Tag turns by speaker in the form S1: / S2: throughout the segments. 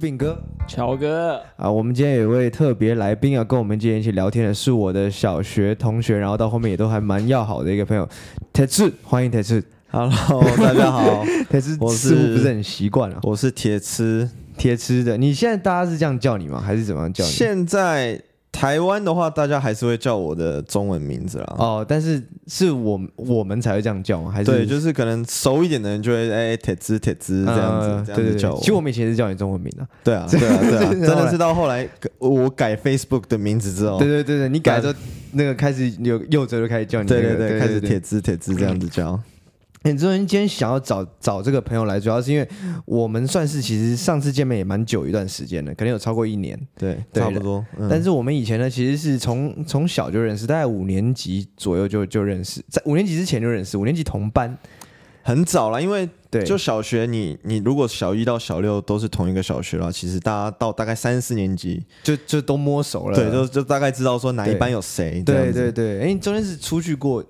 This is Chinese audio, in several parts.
S1: 时，我是炳哥，
S2: 乔哥
S1: 啊。我们今天有一位特别来宾啊跟我们今天一起聊天的是我的小学同学，然后到后面也都还蛮要好的一个朋友，铁志，欢迎铁志。
S3: Hello，大家好，
S1: 铁痴，我是不是很习惯啊？
S3: 我是铁吃，
S1: 铁吃的。你现在大家是这样叫你吗？还是怎么样叫你？
S3: 现在。台湾的话，大家还是会叫我的中文名字啦。
S1: 哦，但是是我我们才会这样叫吗？还是
S3: 对，就是可能熟一点的人就会哎，铁子铁子这样子，呃、这样子叫我。
S1: 其实我们以前是叫你中文名的。
S3: 对啊，对啊，对啊，真的是到后来我改 Facebook 的名字之后，
S1: 对对对对，你改之后那个开始有右折就开始叫你、那个，
S3: 对对对，开始铁子铁子这样子叫。
S1: 很多人今天想要找找这个朋友来，主要是因为我们算是其实上次见面也蛮久一段时间了，可能有超过一年，
S3: 对，差不多。
S1: 嗯、但是我们以前呢，其实是从从小就认识，大概五年级左右就就认识，在五年级之前就认识，五年级同班，
S3: 很早了。因为对，就小学你你如果小一到小六都是同一个小学了，其实大家到大概三四年级
S1: 就就都摸熟了，
S3: 对，就就大概知道说哪一班有谁。
S1: 对对对，哎，你中间是出去过。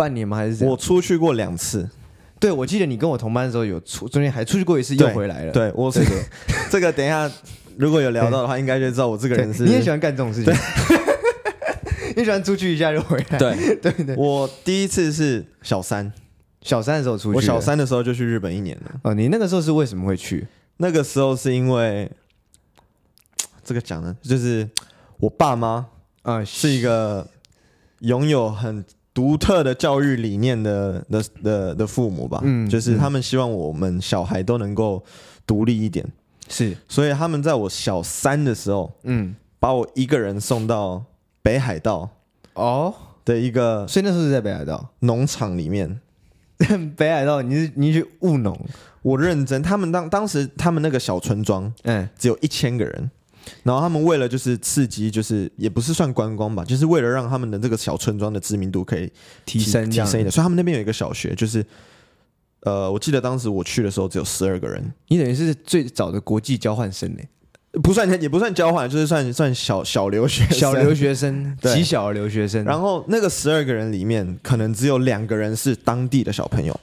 S1: 半年吗？还是
S3: 我出去过两次？
S1: 对，我记得你跟我同班的时候有出，中间还出去过一次，又回来了。
S3: 对，对我这个这个等一下如果有聊到的话，应该就知道我这个人是。
S1: 你也喜欢干这种事情？你喜欢出去一下就回来？
S3: 对对对。我第一次是小三，
S1: 小三的时候出去。
S3: 我小三的时候就去日本一年了。
S1: 哦，你那个时候是为什么会去？
S3: 那个时候是因为这个讲呢，就是我爸妈啊是一个拥有很。独特的教育理念的的的的父母吧，嗯，就是他们希望我们小孩都能够独立一点，
S1: 是，
S3: 所以他们在我小三的时候，嗯，把我一个人送到北海道哦？的一个，
S1: 所以那时候是在北海道？
S3: 农场里面，
S1: 北海道你是你去务农，
S3: 我认真，他们当当时他们那个小村庄，嗯，只有一千个人。然后他们为了就是刺激，就是也不是算观光吧，就是为了让他们的这个小村庄的知名度可以提升提升一点，所以他们那边有一个小学，就是呃，我记得当时我去的时候只有十二个人。
S1: 你等于是最早的国际交换生呢？
S3: 不算也不算交换，就是算算小小留学生
S1: 小留学生，极小的留学生。
S3: 然后那个十二个人里面，可能只有两个人是当地的小朋友，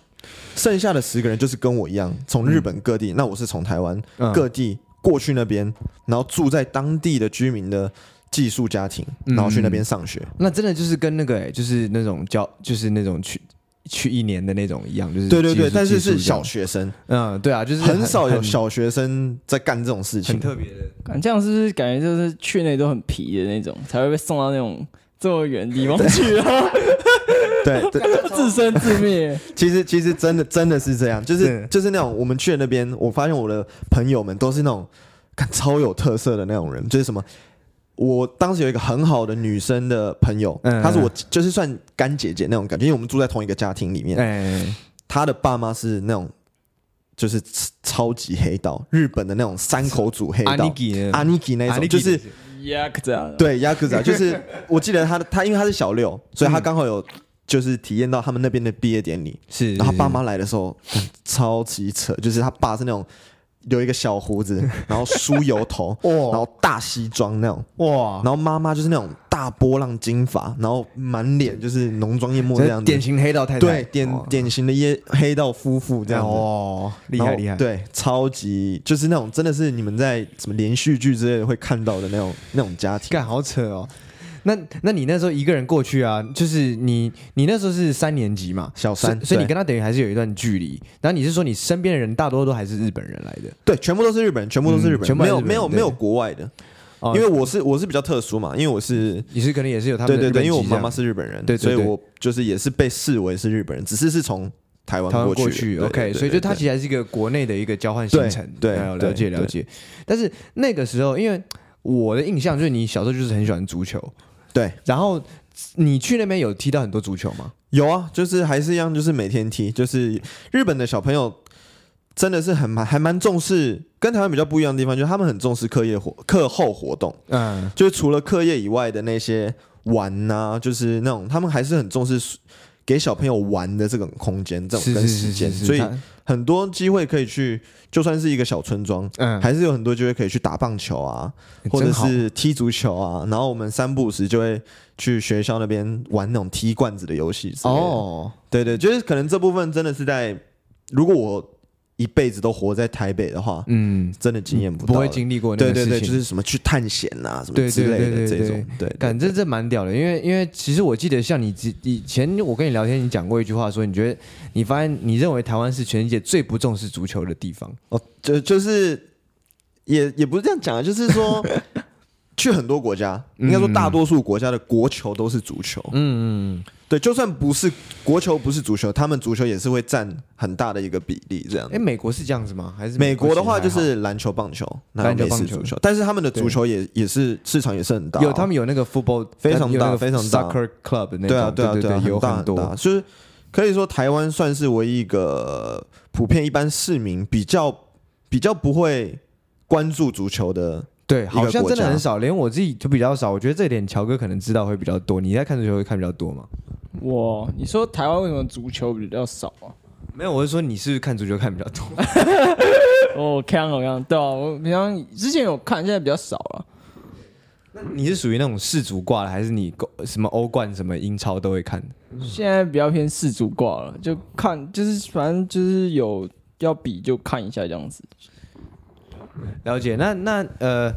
S3: 剩下的十个人就是跟我一样从日本各地，嗯、那我是从台湾各地。过去那边，然后住在当地的居民的寄宿家庭，然后去那边上学。
S1: 嗯、那真的就是跟那个、欸，就是那种教，就是那种去去一年的那种一样，就是
S3: 对对对，但是是小学生。
S1: 嗯，对啊，就是
S3: 很，很少有小学生在干这种事情，
S1: 很特别的。
S2: 感这样是不是感觉就是去那都很皮的那种，才会被送到那种这么远的地方 去啊？
S3: 对，对
S2: 自生自灭。
S3: 其实，其实真的真的是这样，就是就是那种我们去的那边，我发现我的朋友们都是那种看超有特色的那种人。就是什么，我当时有一个很好的女生的朋友，嗯、她是我就是算干姐姐那种感觉，因为我们住在同一个家庭里面。嗯、她的爸妈是那种就是超级黑道，日本的那种三口组黑道，阿尼基阿尼基那种，就是
S2: 亚克扎。
S3: 对，亚克扎就是我记得她的他，因为她是小六，所以她刚好有。就是体验到他们那边的毕业典礼，是，然后爸妈来的时候超级扯，就是他爸是那种留一个小胡子，然后梳油头，然后大西装那种，哇，然后妈妈就是那种大波浪金发，然后满脸就是浓妆艳抹这样子，
S1: 典型黑道太太，
S3: 对，典典型的耶黑道夫妇这样子，
S1: 哦，厉害厉害，
S3: 对，超级就是那种真的是你们在什么连续剧之类的会看到的那种那种家庭，
S1: 干好扯哦。那那你那时候一个人过去啊？就是你你那时候是三年级嘛，
S3: 小三，
S1: 所以你跟他等于还是有一段距离。然后你是说你身边的人大多都还是日本人来的？
S3: 对，全部都是日本人，全部都是日本人，没有没有没有国外的。因为我是我是比较特殊嘛，因为我是
S1: 你是可能也是有他们
S3: 对对对，因为我妈妈是日本人，对，所以我就是也是被视为是日本人，只是是从台湾过去。
S1: OK，所以就他其实还是一个国内的一个交换行程，对，了解了解。但是那个时候，因为我的印象就是你小时候就是很喜欢足球。
S3: 对，然后
S1: 你去那边有踢到很多足球吗？
S3: 有啊，就是还是一样，就是每天踢。就是日本的小朋友真的是很蛮还蛮重视，跟台湾比较不一样的地方，就是他们很重视课业活课后活动。嗯，就是除了课业以外的那些玩呐、啊，就是那种他们还是很重视给小朋友玩的这种空间，这种跟时间，所以。很多机会可以去，就算是一个小村庄，嗯，还是有很多机会可以去打棒球啊，或者是踢足球啊。然后我们三不五时就会去学校那边玩那种踢罐子的游戏。哦，对对，就是可能这部分真的是在，如果我一辈子都活在台北的话，嗯，真的经验不到，
S1: 不会经历过那个事情。
S3: 对对对，就是什么去探险啊，什么之类的这种。对，
S1: 感觉这蛮屌的，因为因为其实我记得像你以前我跟你聊天，你讲过一句话，说你觉得你发现你认为台湾是全世界最不重视足球的地方。
S3: 哦，就就是也也不是这样讲啊，就是说。去很多国家，应该说大多数国家的国球都是足球。嗯嗯，对，就算不是国球，不是足球，他们足球也是会占很大的一个比例。这样，
S1: 哎，美国是这样子吗？还是
S3: 美国的话就是篮球、棒球、篮球、棒球球，但是他们的足球也也是市场也是很大。
S1: 有他们有那个 football
S3: 非常大非常大
S1: soccer club 那种。
S3: 对啊对啊对啊，
S1: 有很多。
S3: 就是可以说台湾算是唯一一个普遍一般市民比较比较不会关注足球的。
S1: 对，好像真的很少，连我自己就比较少。我觉得这点乔哥可能知道会比较多。你在看足球会看比较多吗？
S2: 我，你说台湾为什么足球比较少啊？
S1: 没有，我是说你是不是看足球看比较多？
S2: 我，看好像对啊，我平常之前有看，现在比较少了。
S1: 那你是属于那种世足挂的，还是你什么欧冠、什么英超都会看？
S2: 现在比较偏世足挂了，就看就是反正就是有要比就看一下这样子。
S1: 了解，那那呃，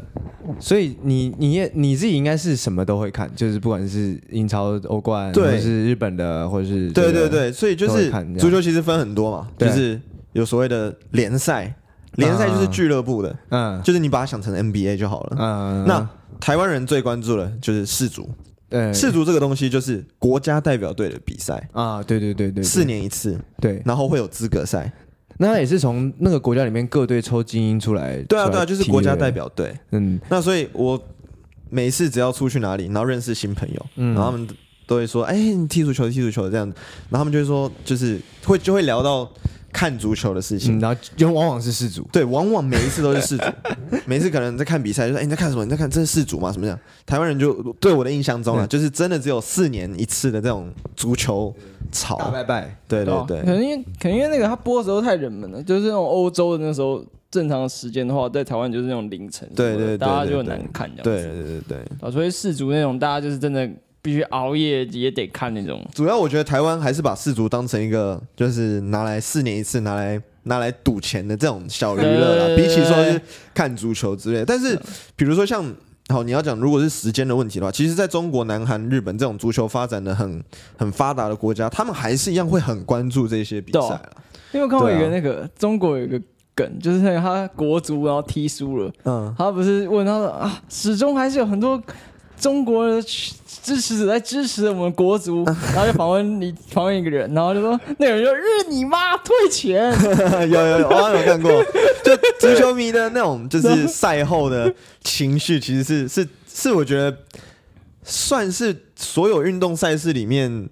S1: 所以你你也你自己应该是什么都会看，就是不管是英超、欧冠，对或者是日本的，或者是
S3: 对对对，所以就是足球其实分很多嘛，就是有所谓的联赛，联赛就是俱乐部的，嗯，就是你把它想成 NBA 就好了，嗯，那台湾人最关注的就是世足，对，世足这个东西就是国家代表队的比赛
S1: 啊，对对对对，对，
S3: 四年一次，对，然后会有资格赛。
S1: 那也是从那个国家里面各队抽精英出来。
S3: 对啊，对啊，就是国家代表队。嗯，那所以我每次只要出去哪里，然后认识新朋友，嗯，然后他们都会说：“哎，你踢足球，踢足球这样。”然后他们就会说：“就是会就会聊到。”看足球的事情，
S1: 然后就往往是世足，
S3: 对，往往每一次都是世足，每一次可能在看比赛，就说：“哎，你在看什么？你在看这是世足吗？什么样？”台湾人就对我的印象中啊，就是真的只有四年一次的这种足球潮。
S1: 拜拜，
S3: 对对对，
S2: 可能因为可能因为那个他播的时候太冷门了，就是那种欧洲的那时候正常时间的话，在台湾就是那种凌晨，
S3: 对对对，
S2: 大家就很难看这样子，
S3: 对对对对，
S2: 啊，所以世足那种大家就是真的。必须熬夜也得看那种。
S3: 主要我觉得台湾还是把世足当成一个，就是拿来四年一次拿来拿来赌钱的这种小娱乐啦。比起说是看足球之类，但是比如说像好，你要讲如果是时间的问题的话，其实在中国、南韩、日本这种足球发展的很很发达的国家，他们还是一样会很关注这些比赛啦。
S2: 因为我看过一个那个、啊、中国有一个梗，就是那个他国足然后踢输了，嗯，他不是问他说啊，始终还是有很多。中国的支持者在支持我们国足，然后就访问你，访问一个人，然后就说那个人说：“日你妈，退钱。”
S3: 有有有，我好像有看过，就足球迷的那种，就是赛后的情绪，其实是是是，我觉得算是所有运动赛事里面。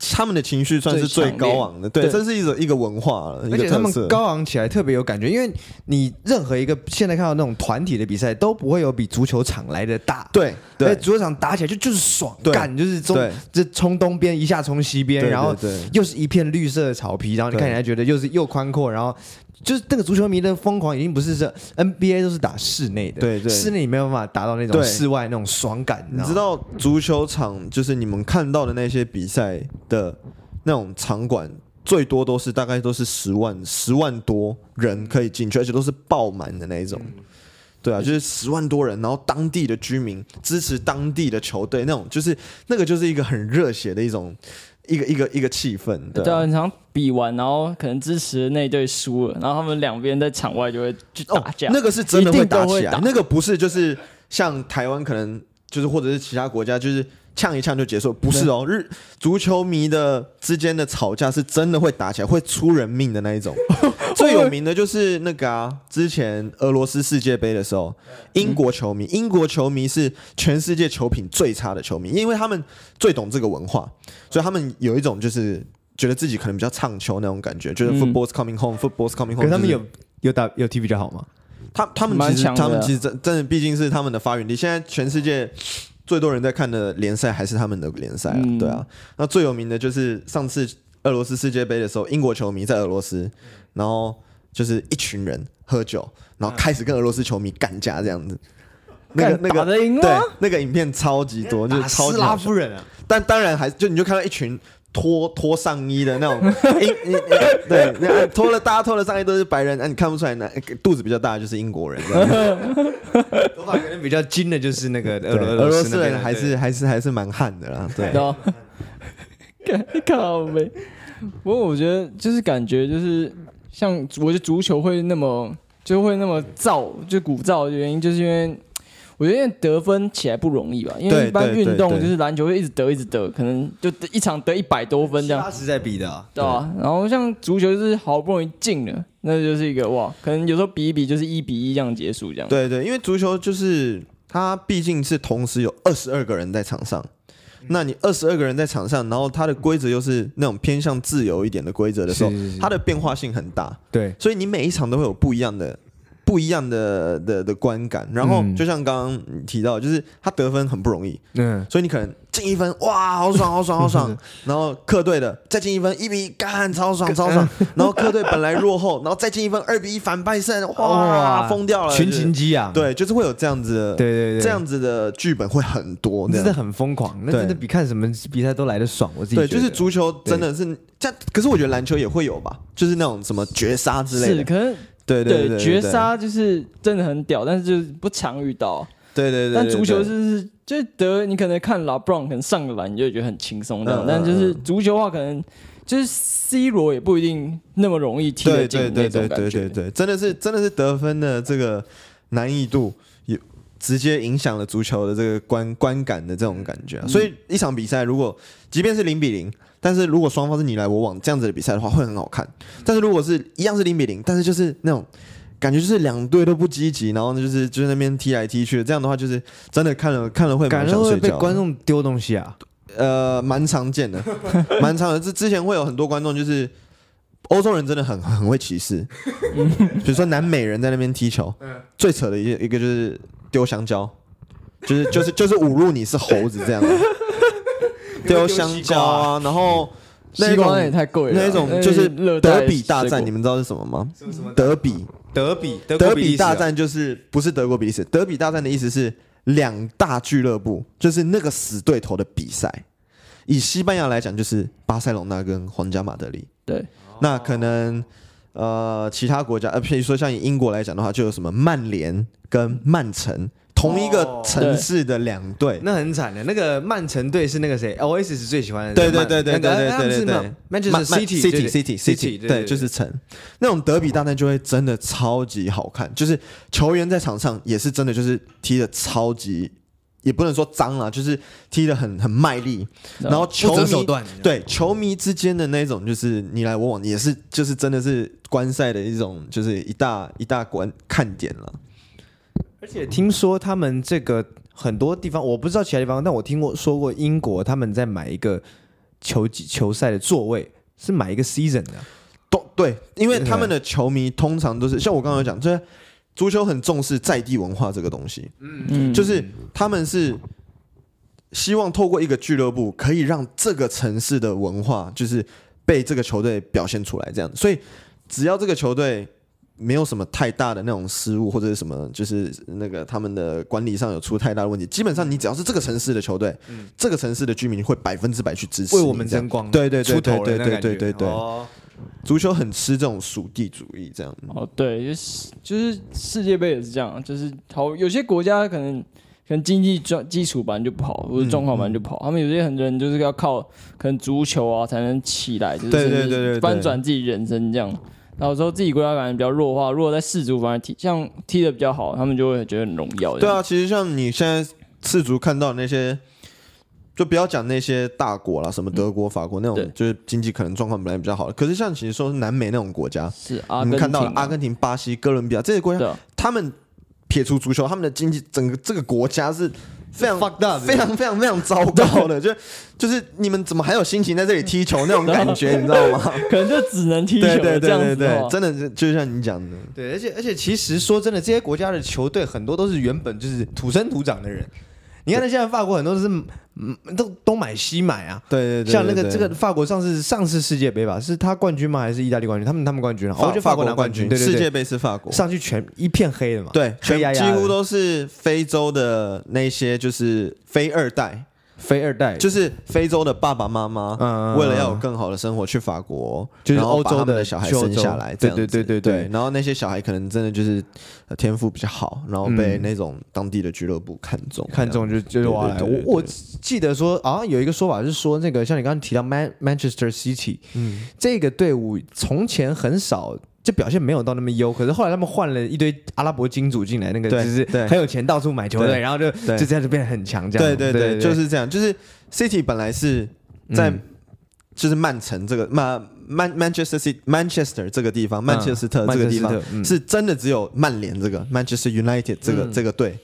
S3: 他们的情绪算是最高昂的，对，这是一种一个文化了，
S1: 而且他们高昂起来特别有感觉，因为你任何一个现在看到那种团体的比赛都不会有比足球场来的大，
S3: 对，对，
S1: 足球场打起来就就是爽干，就是中这冲东边一下冲西边，然后又是一片绿色的草皮，然后你看起来觉得又是又宽阔，然后。就是那个足球迷的疯狂，已经不是这 NBA 都是打室内的，对对，室内你没有办法达到那种室外那种爽感。
S3: 你知道足球场就是你们看到的那些比赛的那种场馆，最多都是大概都是十万十万多人可以进去，而且都是爆满的那一种。对啊，就是十万多人，然后当地的居民支持当地的球队，那种就是那个就是一个很热血的一种。一个一个一个气氛，对，
S2: 对，很常比完，然后可能支持那队输了，然后他们两边在场外就会去打架，
S3: 哦，那个是真的会打起来，那个不是就是像台湾可能就是或者是其他国家就是。呛一呛就结束，不是哦。日足球迷的之间的吵架是真的会打起来，会出人命的那一种。最有名的就是那个啊，之前俄罗斯世界杯的时候，英国球迷，英国球迷是全世界球品最差的球迷，因为他们最懂这个文化，所以他们有一种就是觉得自己可能比较唱球那种感觉，就是 football's coming home，football's coming home。
S1: 可他们有有打有踢比较好吗？
S3: 他他们其实他们其实真真的毕竟是他们的发源地，现在全世界。最多人在看的联赛还是他们的联赛啊，对啊。那最有名的就是上次俄罗斯世界杯的时候，英国球迷在俄罗斯，然后就是一群人喝酒，然后开始跟俄罗斯球迷干架这样子。那个那个对，那个影片超级多，就是超级
S1: 斯拉夫人啊。
S3: 但当然还就你就看到一群脱脱上衣的那种，对，那脱了大家脱了上衣都是白人，那、啊、你看不出来，那肚子比较大的就是英国人，
S1: 头发可能比较金的就是那个俄俄罗斯人，
S3: 还是还是还是蛮悍的啦，对。
S2: 靠没，不过我觉得就是感觉就是像我觉得足球会那么就会那么燥，就鼓噪的原因就是因为。我觉得得分起来不容易吧，因为一般运动就是篮球会一直得一直得，可能就一场得一百多分这样。
S1: 他是在比的，啊，
S2: 对吧，啊？然后像足球就是好不容易进了，那就是一个哇，可能有时候比一比就是一比一这样结束这样。
S3: 对对，因为足球就是它毕竟是同时有二十二个人在场上，那你二十二个人在场上，然后它的规则又是那种偏向自由一点的规则的时候，它的变化性很大。
S1: 对，
S3: 所以你每一场都会有不一样的。不一样的的的观感，然后就像刚刚提到，就是他得分很不容易，嗯，所以你可能进一分，哇，好爽，好爽，好爽，然后客队的再进一分，一比一干，超爽，超爽，然后客队本来落后，然后再进一分，二比一反败胜，哇，疯掉了，
S1: 群情激昂，
S3: 对，就是会有这样子的，
S1: 对对对，
S3: 这样子的剧本会很多，
S1: 真的很疯狂，那真的比看什么比赛都来的爽，我自己
S3: 对，就是足球真的是这样，可是我觉得篮球也会有吧，就是那种什么绝杀之类的，
S2: 是，可是。
S3: 对对对，
S2: 绝杀就是真的很屌，但是就是不常遇到。
S3: 对对对，
S2: 但足球是就是得你可能看 LeBron 可能上个篮你就觉得很轻松这样，但就是足球的话可能就是 C 罗也不一定那么容易踢得进那种感觉。
S3: 对对对，真的是真的是得分的这个难易度也直接影响了足球的这个观观感的这种感觉。所以一场比赛如果即便是零比零。但是如果双方是你来我往这样子的比赛的话，会很好看。但是如果是一样是零比零，但是就是那种感觉，就是两队都不积极，然后呢就是就是那边踢来踢去的，这样的话就是真的看了看了会蛮想睡觉。
S1: 被观众丢东西啊？
S3: 呃，蛮常见的，蛮常的。之之前会有很多观众，就是欧洲人真的很很会歧视，比如说南美人在那边踢球，最扯的一一个就是丢香蕉，就是就是就是侮辱你是猴子这样的。丢香蕉啊，然后
S2: 西瓜也太贵了。
S3: 那一种就是德比大战，你们知道是什么吗？德比，
S1: 德比，
S3: 德比大战就是不是德国比利时。德比大战的意思是两大俱乐部，就是那个死对头的比赛。以西班牙来讲，就是巴塞隆纳跟皇家马德里。
S2: 对，
S3: 那可能呃其他国家，呃譬如说像以英国来讲的话，就有什么曼联跟曼城。同一个城市的两队，
S1: 那很惨的。那个曼城队是那个谁？OS 是最喜欢的。
S3: 对对对对对对对对。
S1: Manchester City
S3: City City City，对，就是城。那种德比大战就会真的超级好看，就是球员在场上也是真的就是踢的超级，也不能说脏了，就是踢得很很卖力。然后球迷对球迷之间的那种就是你来我往，也是就是真的是观赛的一种，就是一大一大观看点了。
S1: 而且听说他们这个很多地方，我不知道其他地方，但我听过说过英国他们在买一个球球赛的座位是买一个 season 的，
S3: 都对，因为他们的球迷通常都是像我刚刚有讲，就是足球很重视在地文化这个东西，嗯嗯，就是他们是希望透过一个俱乐部可以让这个城市的文化就是被这个球队表现出来这样，所以只要这个球队。没有什么太大的那种失误或者是什么，就是那个他们的管理上有出太大的问题。基本上你只要是这个城市的球队，嗯、这个城市的居民会百分之百去支持，
S1: 为我们争光。
S3: 对对对对对对对对足球很吃这种属地主义，这样。
S2: 哦，对，就是就是世界杯也是这样，就是好有些国家可能可能经济状基础本来就不好，或者状况本来就不好，他们有些很多人就是要靠可能足球啊才能起来，就是翻转自己人生这样。然后说自己国家感觉比较弱的话，如果在世足反而踢像踢的比较好，他们就会觉得很荣耀。
S3: 对啊，其实像你现在世足看到那些，就不要讲那些大国啦，什么德国、法国那种，嗯、就是经济可能状况本来比较好。可是像其实说南美那种国家，
S2: 是
S3: 啊，你们看到了阿根廷、巴西、哥伦比亚这些国家，啊、他们撇除足球，他们的经济整个这个国家是。非常非常非常非常糟糕的，就就是你们怎么还有心情在这里踢球那种感觉，你知道吗？
S2: 可能就只能踢球，
S3: 对对对对，真的是就像你讲的，
S1: 对，而且而且其实说真的，这些国家的球队很多都是原本就是土生土长的人。你看，那现在法国很多都是嗯，都东买西买啊。
S3: 对对对，
S1: 像那个这个法国上次上次世界杯吧，是他冠军吗？还是意大利冠军？他们他们冠军，我觉得法国拿冠军。对对对，
S3: 世界杯是法国，
S1: 上去全一片黑的嘛。
S3: 对，全几乎都是非洲的那些就是非二代，
S1: 非二代
S3: 就是非洲的爸爸妈妈，为了要有更好的生活，去法国，
S1: 就是欧洲
S3: 的小孩生下来，对
S1: 对对对对。
S3: 然后那些小孩可能真的就是天赋比较好，然后被那种当地的俱乐部看中，
S1: 看中就就是挖来。我我记得说啊，有一个说法是说，那个像你刚刚提到 Man Manchester City，嗯，这个队伍从前很少。就表现没有到那么优，可是后来他们换了一堆阿拉伯金主进来，那个就是很有钱，到处买球队，然后就就这样就变得很强，这样。
S3: 对对对，就是这样。就是 City 本来是在就是曼城这个曼曼 Manchester City Manchester 这个地方，曼彻斯特这个地方是真的只有曼联这个 Manchester United 这个这个队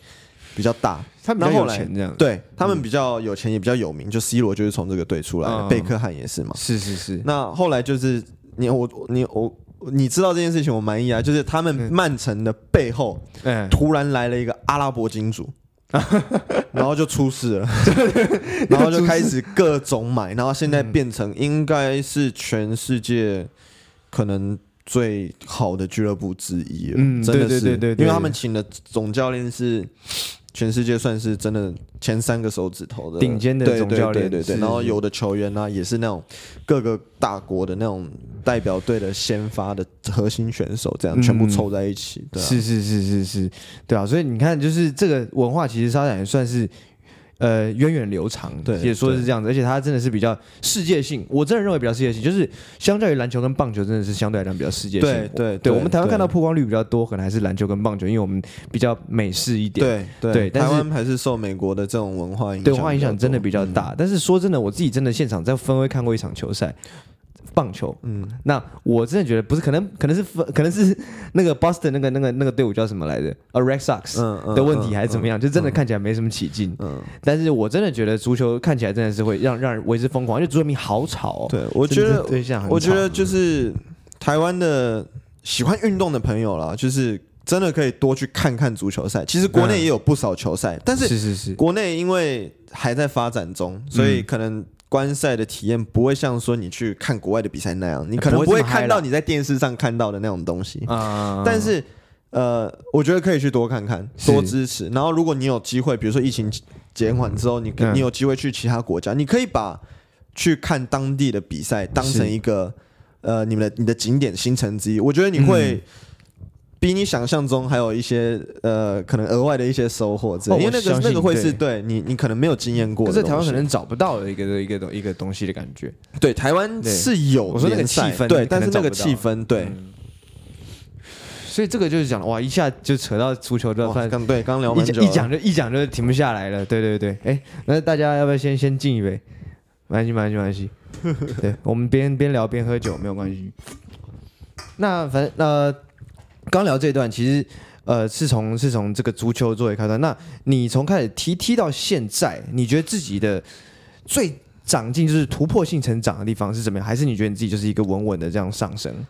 S3: 比较大，
S1: 他们比较有钱这样。
S3: 对他们比较有钱，也比较有名。就 C 罗就是从这个队出来的，贝克汉也是嘛。
S1: 是是是。
S3: 那后来就是你我你我。你知道这件事情，我满意啊！就是他们曼城的背后，突然来了一个阿拉伯金主，然后就出事了，然后就开始各种买，然后现在变成应该是全世界可能最好的俱乐部之一了。嗯，真的是，因为他们请的总教练是。全世界算是真的前三个手指头的
S1: 顶尖的总教练，对对对，
S3: 然后有的球员呢、啊，也是那种各个大国的那种代表队的先发的核心选手，这样全部凑在一起，对、啊，
S1: 是是是是是，对啊，所以你看，就是这个文化其实发展也算是。呃，源远流长，对，也说是这样子，而且它真的是比较世界性。我真的认为比较世界性，就是相较于篮球跟棒球，真的是相对来讲比较世界性。
S3: 对对
S1: 对，我们台湾看到曝光率比较多，可能还是篮球跟棒球，因为我们比较美式一点。
S3: 对对，台湾还是受美国的这种文化影响，
S1: 对文化影响真的比较大。但是说真的，我自己真的现场在分威看过一场球赛。棒球，嗯，那我真的觉得不是，可能可能是可能是 那个 Boston 那个那个那个队伍叫什么来着？呃，Red Sox 的问题还是怎么样？就真的看起来没什么起劲。嗯，但是我真的觉得足球看起来真的是会让让人为之疯狂，因为足球迷好吵
S3: 哦。对，我觉得我觉得就是台湾的喜欢运动的朋友啦，就是真的可以多去看看足球赛。其实国内也有不少球赛，但是是是是，国内因为还在发展中，所以可能。观赛的体验不会像说你去看国外的比赛那样，你可能不会看到你在电视上看到的那种东西。但是，呃，我觉得可以去多看看，多支持。然后，如果你有机会，比如说疫情减缓之后，你你有机会去其他国家，你可以把去看当地的比赛当成一个呃你们的你的景点行程之一。我觉得你会。比你想象中还有一些呃，可能额外的一些收获，因为那个那个会是对你，你可能没有经验过，
S1: 可是台湾可能找不到的一个一个一个东西的感觉。
S3: 对，台湾是有，我说那个气氛，对，但是那个气氛，对。
S1: 所以这个就是讲哇，一下就扯到足球这块，
S3: 刚对，刚聊
S1: 一讲一讲就一讲就停不下来了。对对对，哎，那大家要不要先先敬一杯？没关系，没关系，没关系。对，我们边边聊边喝酒没有关系。那反正呃。刚聊这段，其实，呃，是从是从这个足球作为开端。那你从开始踢踢到现在，你觉得自己的最长进，就是突破性成长的地方是怎么样？还是你觉得你自己就是一个稳稳的这样上升？
S3: 嗯、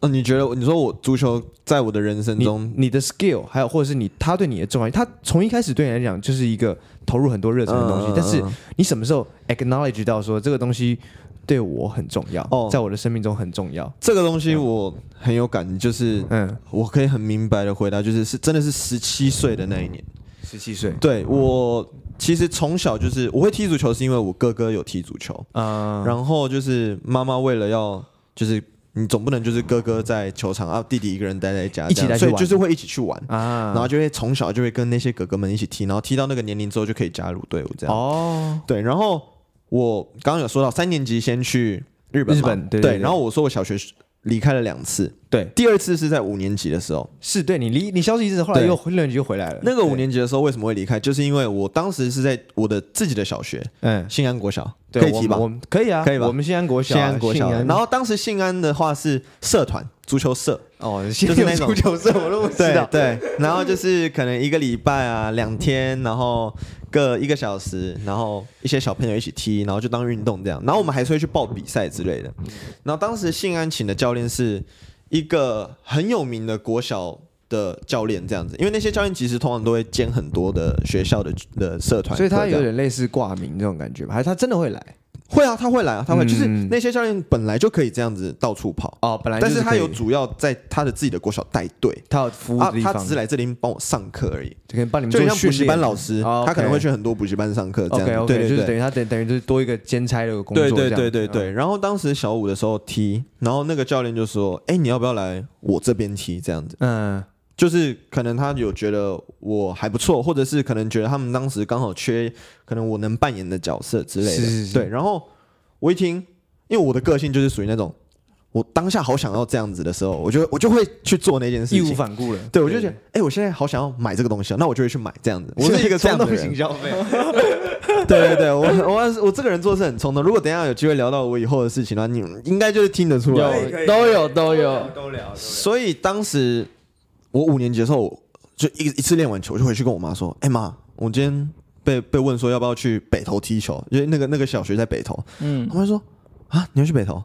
S3: 呃，你觉得你说我足球在我的人生中，
S1: 你，你的 skill，还有或者是你他对你的重要，他从一开始对你来讲就是一个投入很多热忱的东西，嗯、但是你什么时候 acknowledge 到说这个东西？对我很重要哦，在我的生命中很重要。
S3: 这个东西我很有感，就是嗯，我可以很明白的回答，就是是真的是十七岁的那一年，
S1: 十七岁。
S3: 对，我其实从小就是我会踢足球，是因为我哥哥有踢足球啊。然后就是妈妈为了要，就是你总不能就是哥哥在球场啊，弟弟一个人待在家，一起来，所以就是会一起去玩啊。然后就会从小就会跟那些哥哥们一起踢，然后踢到那个年龄之后就可以加入队伍这样。哦，对，然后。我刚刚有说到三年级先去日本，日本对，对，然后我说我小学离开了两次，对，第二次是在五年级的时候，
S1: 是对你离你消失一次，后来又六年级又回来了。
S3: 那个五年级的时候为什么会离开？就是因为我当时是在我的自己的小学，嗯，新安国小，可以提吧？
S1: 我们可以啊，可以吧？我们信安国小，
S3: 信安国小。然后当时信安的话是社团足球社，
S1: 哦，就是那种足球社，我都不知道。
S3: 对，然后就是可能一个礼拜啊，两天，然后。各一个小时，然后一些小朋友一起踢，然后就当运动这样。然后我们还是会去报比赛之类的。然后当时信安请的教练是一个很有名的国小的教练这样子，因为那些教练其实通常都会兼很多的学校的的社团，
S1: 所以他有点类似挂名这种感觉吧？还是他真的会来？
S3: 会啊，他会来啊，他会，就是那些教练本来就可以这样子到处跑。
S1: 哦，本来，
S3: 但是他有主要在他的自己的国小带队，
S1: 他有服务的地方，
S3: 他只是来这里帮我上课而已，
S1: 就可以帮你们
S3: 就像补习班老师，他可能会去很多补习班上课这样，对对，
S1: 就是等于他等等于就是多一个兼差的工作，
S3: 对对对对对。然后当时小五的时候踢，然后那个教练就说：“哎，你要不要来我这边踢？”这样子，嗯。就是可能他有觉得我还不错，或者是可能觉得他们当时刚好缺，可能我能扮演的角色之类的。是是是对，然后我一听，因为我的个性就是属于那种，我当下好想要这样子的时候，我就我就会去做那件事情，
S1: 义无反顾了。
S3: 对，我就觉得，哎，我现在好想要买这个东西，啊那我就会去买这样子。我是一个冲动型消费。对对对，我我我这个人做事很冲动。如果等一下有机会聊到我以后的事情的话，你应该就是听得出来，
S2: 有都有都有
S1: 都聊。
S3: 所以当时。我五年级的时候，就一一次练完球，就回去跟我妈说：“哎妈，我今天被被问说要不要去北投踢球，因为那个那个小学在北投。”嗯，我妈说：“啊，你要去北投？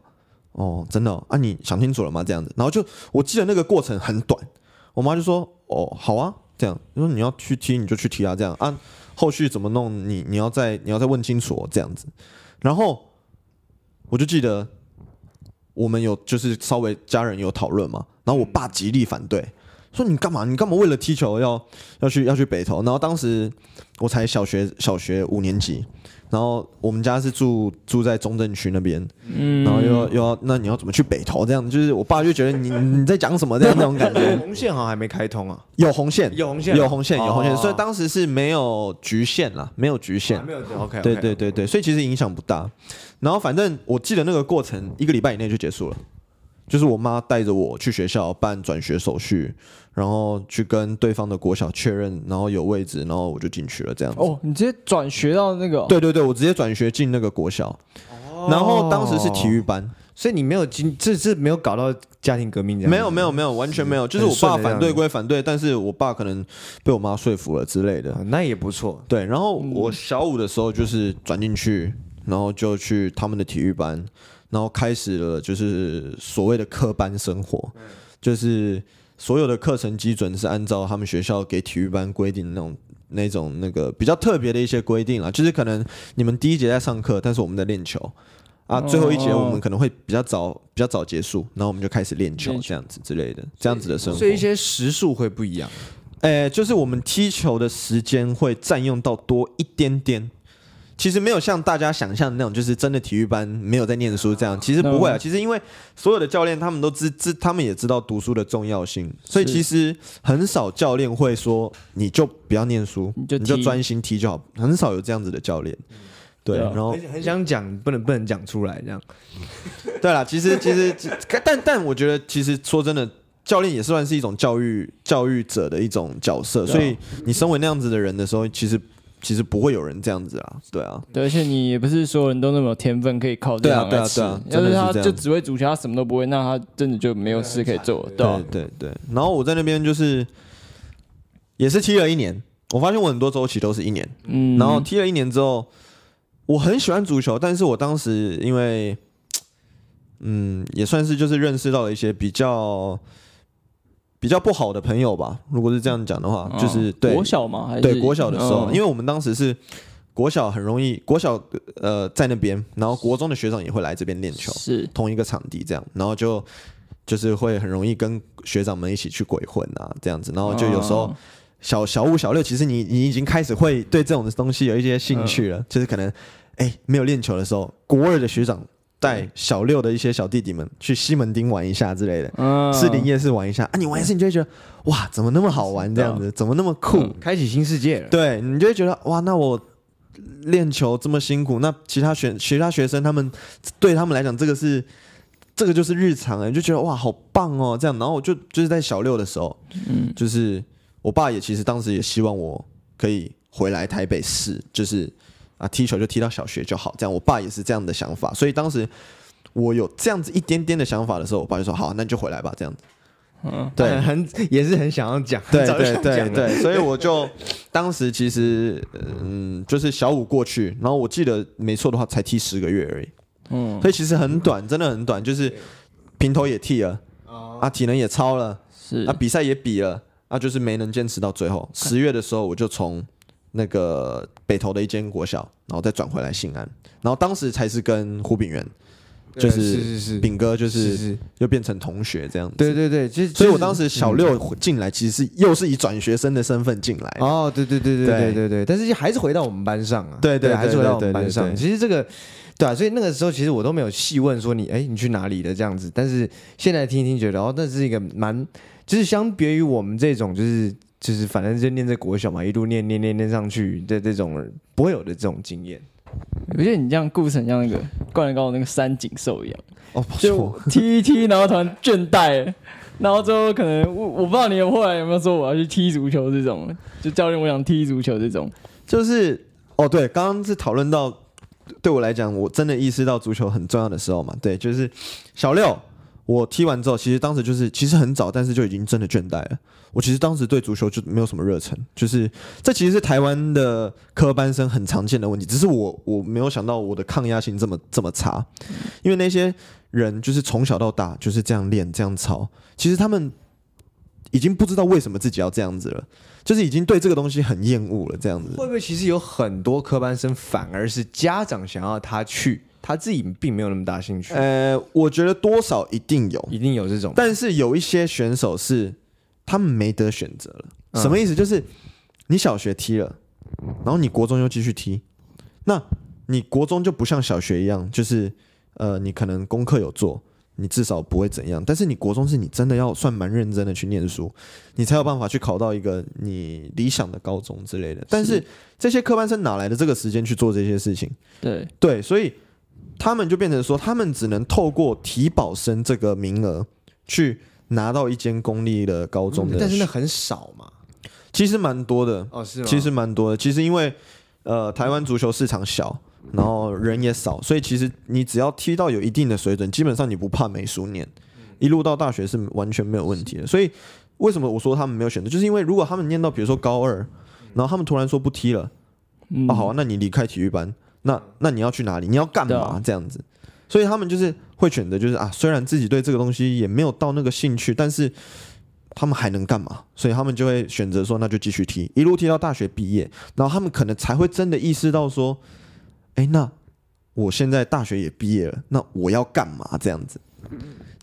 S3: 哦，真的？啊，你想清楚了吗？这样子。”然后就我记得那个过程很短，我妈就说：“哦，好啊，这样。你说你要去踢，你就去踢啊，这样啊，后续怎么弄？你你要再你要再问清楚哦，这样子。”然后我就记得我们有就是稍微家人有讨论嘛，然后我爸极力反对。说你干嘛？你干嘛为了踢球要要去要去北投？然后当时我才小学小学五年级，然后我们家是住住在中正区那边，嗯，然后又要又要那你要怎么去北投？这样就是我爸就觉得你你在讲什么这样那种感觉。
S1: 红线好像还没开通啊，
S3: 有红线，
S1: 有红线，
S3: 有红线，有红线，所以当时是没有局限啦，没有局限，
S1: 没有 OK，
S3: 对对对对，所以其实影响不大。然后反正我记得那个过程一个礼拜以内就结束了。就是我妈带着我去学校办转学手续，然后去跟对方的国小确认，然后有位置，然后我就进去了。这样子。
S2: 哦，你直接转学到那个？
S3: 对对对，我直接转学进那个国小。哦。然后当时是体育班，
S1: 所以你没有进，这是没有搞到家庭革命这样。
S3: 没有没有没有，完全没有。就是我爸反对归反对，但是我爸可能被我妈说服了之类的。
S1: 那也不错。
S3: 对，然后我小五的时候就是转进去，然后就去他们的体育班。然后开始了，就是所谓的课班生活，就是所有的课程基准是按照他们学校给体育班规定的那种、那种、那个比较特别的一些规定啦。就是可能你们第一节在上课，但是我们在练球啊，最后一节我们可能会比较早、比较早结束，然后我们就开始练球这样子之类的，这样子的生活。
S1: 所以一些时数会不一样，
S3: 诶，就是我们踢球的时间会占用到多一点点。其实没有像大家想象的那种，就是真的体育班没有在念书这样。其实不会啊，其实因为所有的教练他们都知知，他们也知道读书的重要性，所以其实很少教练会说你就不要念书，你就专心踢就好，很少有这样子的教练。对，然后
S1: 很想讲，不能不能讲出来这样。
S3: 对啦，其实 其实，但但我觉得其实说真的，教练也算是一种教育教育者的一种角色，所以你身为那样子的人的时候，其实。其实不会有人这样子啊，对啊，
S2: 对，而且你也不是所有人都那么有天分可以靠这样来吃。要是他就只会足球，他什么都不会，那他真的就没有事可以做。对
S3: 对对。然后我在那边就是也是踢了一年，我发现我很多周期都是一年。嗯。然后踢了一年之后，我很喜欢足球，但是我当时因为，嗯，也算是就是认识到了一些比较。比较不好的朋友吧，如果是这样讲的话，就是对。
S2: 国小吗？还是？
S3: 对国小的时候，因为我们当时是国小，很容易国小呃在那边，然后国中的学长也会来这边练球，是。同一个场地这样，然后就就是会很容易跟学长们一起去鬼混啊这样子，然后就有时候小小五小六，其实你你已经开始会对这种的东西有一些兴趣了，就是可能哎没有练球的时候，国二的学长。带小六的一些小弟弟们去西门町玩一下之类的，士林夜市玩一下啊！你玩一次，你就会觉得哇，怎么那么好玩？这样子，怎么那么酷？
S1: 开启新世界了。
S3: 对，你就会觉得哇，那我练球这么辛苦，那其他学其他学生他们对他们来讲，这个是这个就是日常哎，就觉得哇，好棒哦！这样，然后我就就是在小六的时候，嗯，就是我爸也其实当时也希望我可以回来台北市，就是。啊，踢球就踢到小学就好，这样。我爸也是这样的想法，所以当时我有这样子一点点的想法的时候，我爸就说：“好，那你就回来吧。”这样子。
S1: 嗯，对，很也是很想要讲，
S3: 对对对对，所以我就当时其实嗯，就是小五过去，然后我记得没错的话，才踢十个月而已。嗯，所以其实很短，真的很短，就是平头也剃了，啊，体能也超了，是啊，比赛也比了，啊，就是没能坚持到最后。十月的时候，我就从那个北投的一间国小，然后再转回来信安，然后当时才是跟胡炳元。就是是是炳哥，就是又变成同学这样子。
S1: 对对对，其实
S3: 所以我当时小六进来，其实是又是以转学生的身份进来。
S1: 哦，对对对对对对对，但是还是回到我们班上啊。
S3: 对对，
S1: 还是回到我们班上。其实这个，对啊，所以那个时候其实我都没有细问说你，哎，你去哪里的这样子。但是现在听一听，觉得哦，那是一个蛮，就是相别于我们这种，就是就是反正就念在国小嘛，一路念念念念上去的这种不会有的这种经验。
S2: 我觉得你这样故事很像那个灌篮高手那个三井寿一样，哦，就踢一踢，然后突然倦怠，然后最后可能我我不知道你后来有没有说我要去踢足球这种，就教练我想踢足球这种，
S3: 就是哦对，刚刚是讨论到对我来讲，我真的意识到足球很重要的时候嘛，对，就是小六。我踢完之后，其实当时就是其实很早，但是就已经真的倦怠了。我其实当时对足球就没有什么热忱，就是这其实是台湾的科班生很常见的问题。只是我我没有想到我的抗压性这么这么差，因为那些人就是从小到大就是这样练这样操，其实他们已经不知道为什么自己要这样子了，就是已经对这个东西很厌恶了。这样子
S1: 会不会其实有很多科班生反而是家长想要他去？他自己并没有那么大兴趣。
S3: 呃，我觉得多少一定有，
S1: 一定有这种。
S3: 但是有一些选手是他们没得选择了。嗯、什么意思？就是你小学踢了，然后你国中又继续踢，那你国中就不像小学一样，就是呃，你可能功课有做，你至少不会怎样。但是你国中是你真的要算蛮认真的去念书，你才有办法去考到一个你理想的高中之类的。但是这些科班生哪来的这个时间去做这些事情？
S2: 对
S3: 对，所以。他们就变成说，他们只能透过提保生这个名额去拿到一间公立的高中的，
S1: 但是那很少嘛。
S3: 其实蛮多的
S1: 哦，是吗？
S3: 其实蛮多的。其实因为呃，台湾足球市场小，然后人也少，所以其实你只要踢到有一定的水准，基本上你不怕没书念，一路到大学是完全没有问题的。所以为什么我说他们没有选择，就是因为如果他们念到比如说高二，然后他们突然说不踢了，啊好啊，那你离开体育班。那那你要去哪里？你要干嘛？这样子，所以他们就是会选择，就是啊，虽然自己对这个东西也没有到那个兴趣，但是他们还能干嘛？所以他们就会选择说，那就继续踢，一路踢到大学毕业，然后他们可能才会真的意识到说，哎，那我现在大学也毕业了，那我要干嘛？这样子，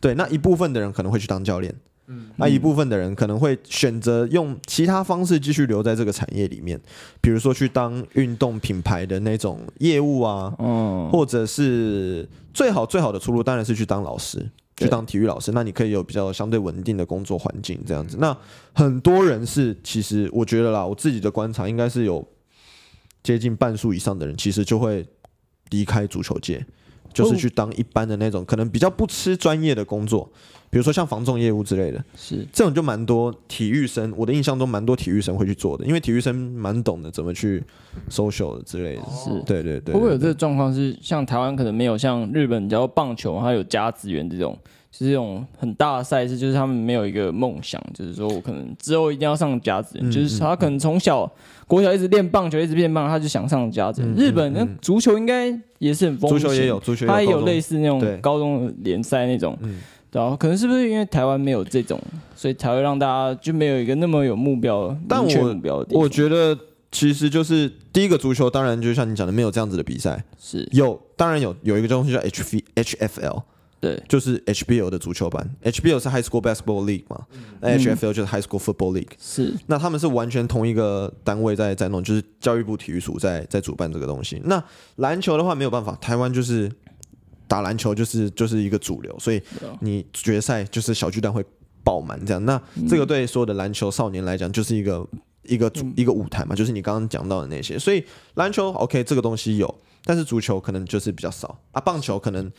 S3: 对，那一部分的人可能会去当教练。嗯，那一部分的人可能会选择用其他方式继续留在这个产业里面，比如说去当运动品牌的那种业务啊，嗯，或者是最好最好的出路当然是去当老师，去当体育老师，那你可以有比较相对稳定的工作环境这样子。那很多人是其实我觉得啦，我自己的观察应该是有接近半数以上的人其实就会离开足球界，就是去当一般的那种可能比较不吃专业的工作。比如说像防重业务之类的，
S2: 是
S3: 这种就蛮多体育生，我的印象中蛮多体育生会去做的，因为体育生蛮懂得怎么去 social 之类的。
S2: 是，
S3: 对对对。
S2: 会不会有这个状况？是像台湾可能没有像日本，叫棒球，它有甲子园这种，就是这种很大的赛事，就是他们没有一个梦想，就是说我可能之后一定要上甲子园，嗯、就是他可能从小国小一直练棒球，一直练棒，他就想上甲子日本那足球应该也是很风，
S3: 足球也有，足球
S2: 它也有类似那种高中联赛那种。然后可能是不是因为台湾没有这种，所以才会让大家就没有一个那么有目标、
S3: 但我
S2: 目标的。
S3: 我觉得其实就是第一个足球，当然就像你讲的，没有这样子的比赛。
S2: 是
S3: 有，当然有有一个东西叫 H V H F L，
S2: 对，
S3: 就是 HBO 的足球版。，HBO 是 High School Basketball League 嘛，嗯，H F L 就是 High School Football League。
S2: 是，
S3: 那他们是完全同一个单位在在弄，就是教育部体育署在在主办这个东西。那篮球的话没有办法，台湾就是。打篮球就是就是一个主流，所以你决赛就是小巨蛋会爆满这样。那这个对所有的篮球少年来讲，就是一个一个主一个舞台嘛，就是你刚刚讲到的那些。所以篮球 OK 这个东西有，但是足球可能就是比较少啊。棒球可能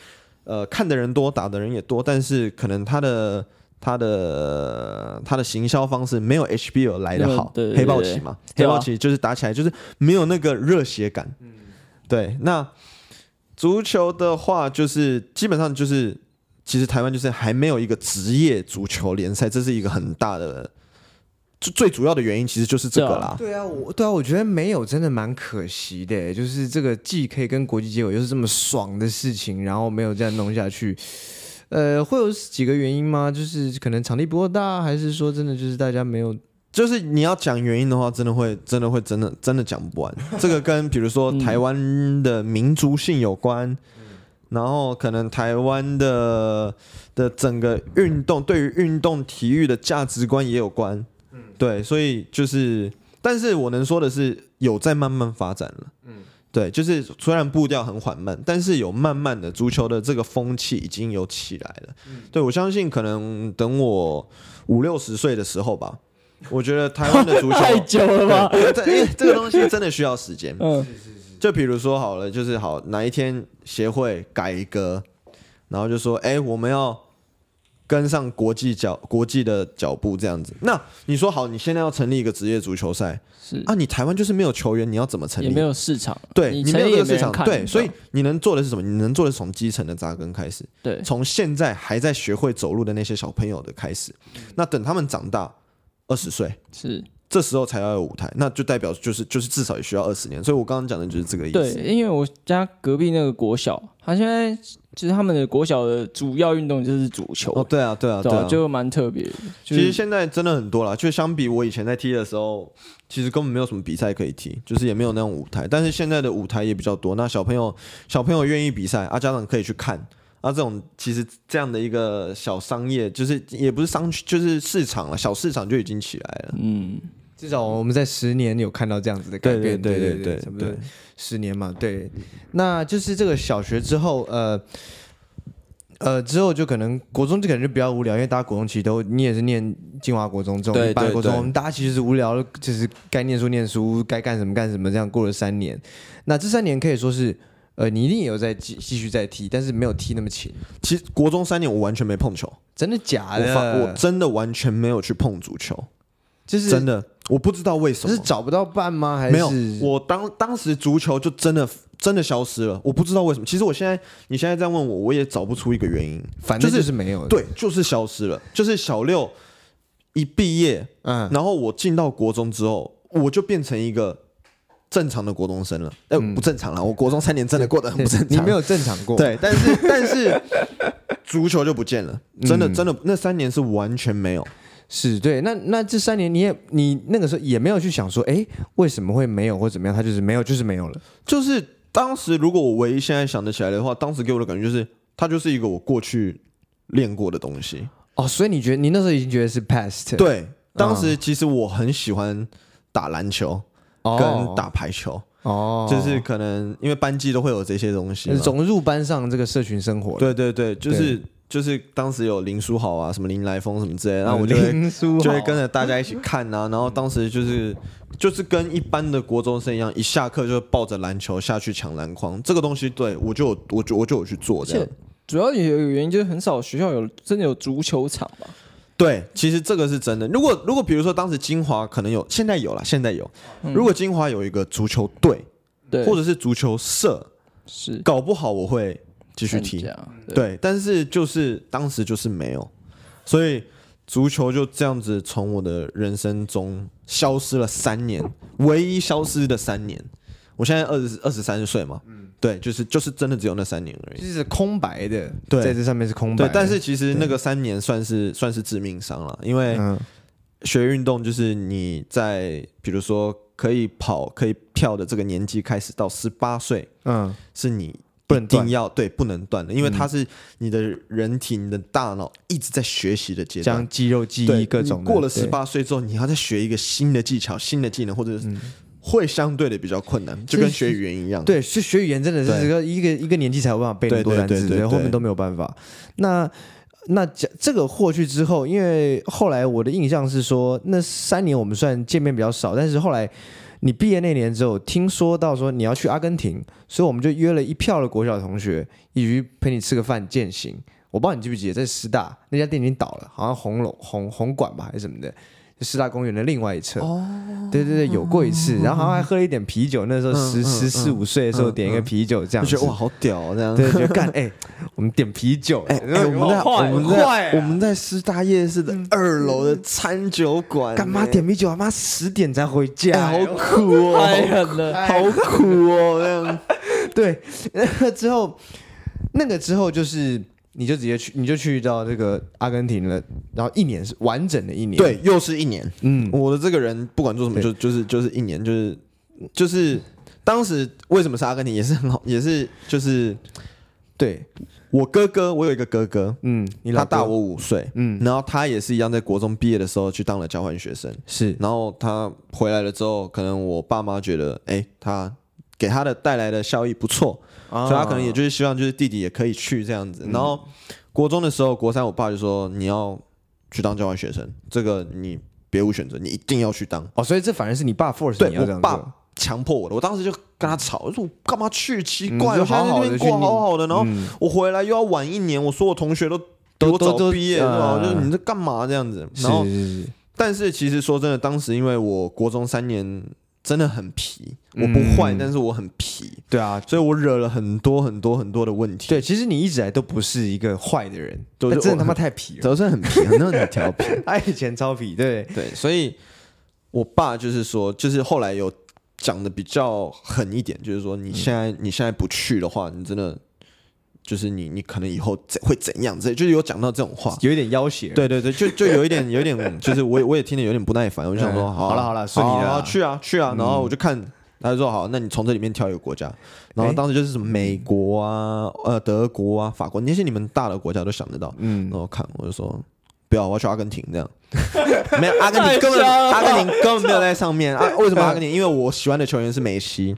S3: 呃看的人多，打的人也多，但是可能他的他的他的行销方式没有 HBO 来的好。黑豹旗嘛，黑豹旗就是打起来就是没有那个热血感。对，那。足球的话，就是基本上就是，其实台湾就是还没有一个职业足球联赛，这是一个很大的，最最主要的原因，其实就是这个啦。
S1: 对啊，我对啊，我觉得没有真的蛮可惜的，就是这个既可以跟国际接轨，又是这么爽的事情，然后没有这样弄下去，呃，会有几个原因吗？就是可能场地不够大，还是说真的就是大家没有？
S3: 就是你要讲原因的话，真的会真的会真的真的讲不完。这个跟比如说台湾的民族性有关，嗯、然后可能台湾的的整个运动对于运动体育的价值观也有关。嗯，对，所以就是，但是我能说的是，有在慢慢发展了。嗯，对，就是虽然步调很缓慢，但是有慢慢的足球的这个风气已经有起来了。嗯，对，我相信可能等我五六十岁的时候吧。我觉得台湾的足球
S2: 太久了吧？
S3: 因为这个东西真的需要时间。嗯，就比如说好了，就是好哪一天协会改革，然后就说，哎，我们要跟上国际脚国际的脚步这样子。那你说好，你现在要成立一个职业足球赛，
S2: 是
S3: 啊，你台湾就是没有球员，你要怎么成立？
S2: 也没有市场，
S3: 对，你没有这个市场，对，所以你能做的是什么？你能做的是从基层的扎根开始，
S2: 对，
S3: 从现在还在学会走路的那些小朋友的开始，那等他们长大。二十岁
S2: 是
S3: 这时候才要有舞台，那就代表就是就是至少也需要二十年，所以我刚刚讲的就是这个意思。
S2: 对，因为我家隔壁那个国小，他现在其实他们的国小的主要运动就是足球。
S3: 哦，对啊，对啊，对啊，
S2: 就蛮特别。
S3: 其实现在真的很多了，就相比我以前在踢的时候，其实根本没有什么比赛可以踢，就是也没有那种舞台。但是现在的舞台也比较多，那小朋友小朋友愿意比赛，啊，家长可以去看。啊，这种其实这样的一个小商业，就是也不是商区，就是市场了，小市场就已经起来了。
S1: 嗯，至少我们在十年有看到这样子的改变。
S3: 对对对对对，
S1: 差不多十年嘛。对，那就是这个小学之后，呃呃，之后就可能国中就可能就比较无聊，因为大家国中其实都你也是念金华国中这种一般国中，我们大家其实是无聊，就是该念书念书，该干什么干什么，这样过了三年。那这三年可以说是。呃，你一定也有在继继续在踢，但是没有踢那么勤。
S3: 其实国中三年我完全没碰球，
S1: 真的假的？
S3: 我，我真的完全没有去碰足球，就是真的，我不知道为什么，
S1: 是找不到伴吗？还是
S3: 没有？我当当时足球就真的真的消失了，我不知道为什么。其实我现在你现在在问我，我也找不出一个原因，
S1: 反正就是没有，
S3: 对，就是消失了。就是小六一毕业，嗯，然后我进到国中之后，我就变成一个。正常的国中生了，哎、欸，不正常了。我国中三年真的过得很不正常，
S1: 你没有正常过。
S3: 对，但是但是足球就不见了，真的真的那三年是完全没有。
S1: 是对，那那这三年你也你那个时候也没有去想说，哎、欸，为什么会没有或怎么样？他就是没有，就是没有了。
S3: 就是当时如果我唯一现在想得起来的话，当时给我的感觉就是，他就是一个我过去练过的东西。
S1: 哦，所以你觉得你那时候已经觉得是 past？
S3: 对，当时其实我很喜欢打篮球。跟打排球哦，就是可能因为班级都会有这些东西，
S1: 融入班上这个社群生活。
S3: 对对对，就是就是当时有林书豪啊，什么林来峰什么之类的，然后我就会就会跟着大家一起看啊，然后当时就是就是跟一般的国中生一样，一下课就抱着篮球下去抢篮筐，这个东西对我就我就我就有去做这样。
S2: 主要也有原因，就是很少学校有真的有足球场吧。
S3: 对，其实这个是真的。如果如果比如说当时金华可能有，现在有了，现在有。如果金华有一个足球队，
S2: 对，
S3: 或者是足球社，
S2: 是
S3: 搞不好我会继续踢。对，对，但是就是当时就是没有，所以足球就这样子从我的人生中消失了三年，唯一消失的三年。我现在二十二十三岁嘛。对，就是就是真的只有那三年而已，
S1: 就是空白的。
S3: 对，
S1: 在这上面是空白的。
S3: 对，但是其实那个三年算是算是致命伤了，因为学运动就是你在比如说可以跑可以跳的这个年纪开始到十八岁，嗯，是你不能定要对不能断的，因为它是你的人体你的大脑一直在学习的阶段，
S1: 将肌肉记忆各种。
S3: 过了十八岁之后，你还要再学一个新的技巧、新的技能，或者是。会相对的比较困难，就跟学语言一样。
S1: 对，是学语言真的是一个一个一个年纪才有办法背那么多单词，对，后面都没有办法。那那讲这个过去之后，因为后来我的印象是说，那三年我们虽然见面比较少，但是后来你毕业那年之后，听说到说你要去阿根廷，所以我们就约了一票的国小同学，一起陪你吃个饭践行。我不知道你记不记得，在师大那家店已经倒了，好像红龙红红馆吧还是什么的。师大公园的另外一侧，哦、对对对，有过一次，然后好像还喝了一点啤酒。那时候十十四五岁的时候，点一个啤酒，这样
S3: 觉得哇，好屌这样。
S1: 对，就干哎，我们点啤酒，哎哎，我们在我们在我们在师大夜市的二楼的餐酒馆，干嘛点啤酒？他妈十点才回家，
S3: 好苦哦，
S2: 太狠了，
S3: 好苦哦，这样。
S1: 对，那个之后，那个之后就是。你就直接去，你就去到这个阿根廷了，然后一年是完整的一年，
S3: 对，又是一年。嗯，我的这个人不管做什么，就就是就是一年，就是就是当时为什么是阿根廷，也是很好，也是就是对。我哥哥，我有一个哥哥，嗯，他大我五岁，嗯，然后他也是一样，在国中毕业的时候去当了交换学生，是，然后他回来了之后，可能我爸妈觉得，哎，他给他的带来的效益不错。所以他可能也就是希望，就是弟弟也可以去这样子。然后国中的时候，国三，我爸就说你要去当交换学生，这个你别无选择，你一定要去当。
S1: 哦，所以这反而是你爸 force
S3: 对，我爸强迫我的。我当时就跟他吵，我说我干嘛去？奇怪，我现在那边过好好的，然后我回来又要晚一年，我说我同学都都都早毕业，对吧？就是你在干嘛这样子？然后，但是其实说真的，当时因为我国中三年。真的很皮，我不坏，嗯、但是我很皮，
S1: 对啊，
S3: 所以我惹了很多很多很多的问题。
S1: 对，其实你一直来都不是一个坏的人，都是真的他妈太皮了，
S3: 都是很皮，那很调皮，
S1: 他以前超皮，对。
S3: 对，所以我爸就是说，就是后来有讲的比较狠一点，就是说你现在、嗯、你现在不去的话，你真的。就是你，你可能以后怎会怎样？这就是有讲到这种话，
S1: 有一点要挟。
S3: 对对对，就就有一点，有一点，就是我我也听得有点不耐烦。我就想说，好
S1: 了好了，是你的，
S3: 去啊去啊。然后我就看，他就说好，那你从这里面挑一个国家。然后当时就是什么美国啊、呃德国啊、法国那些你们大的国家都想得到。嗯，然后看我就说。不要，我要去阿根廷这样。没有阿根廷根本阿根廷根本没有在上面啊！为什么阿根廷？因为我喜欢的球员是梅西。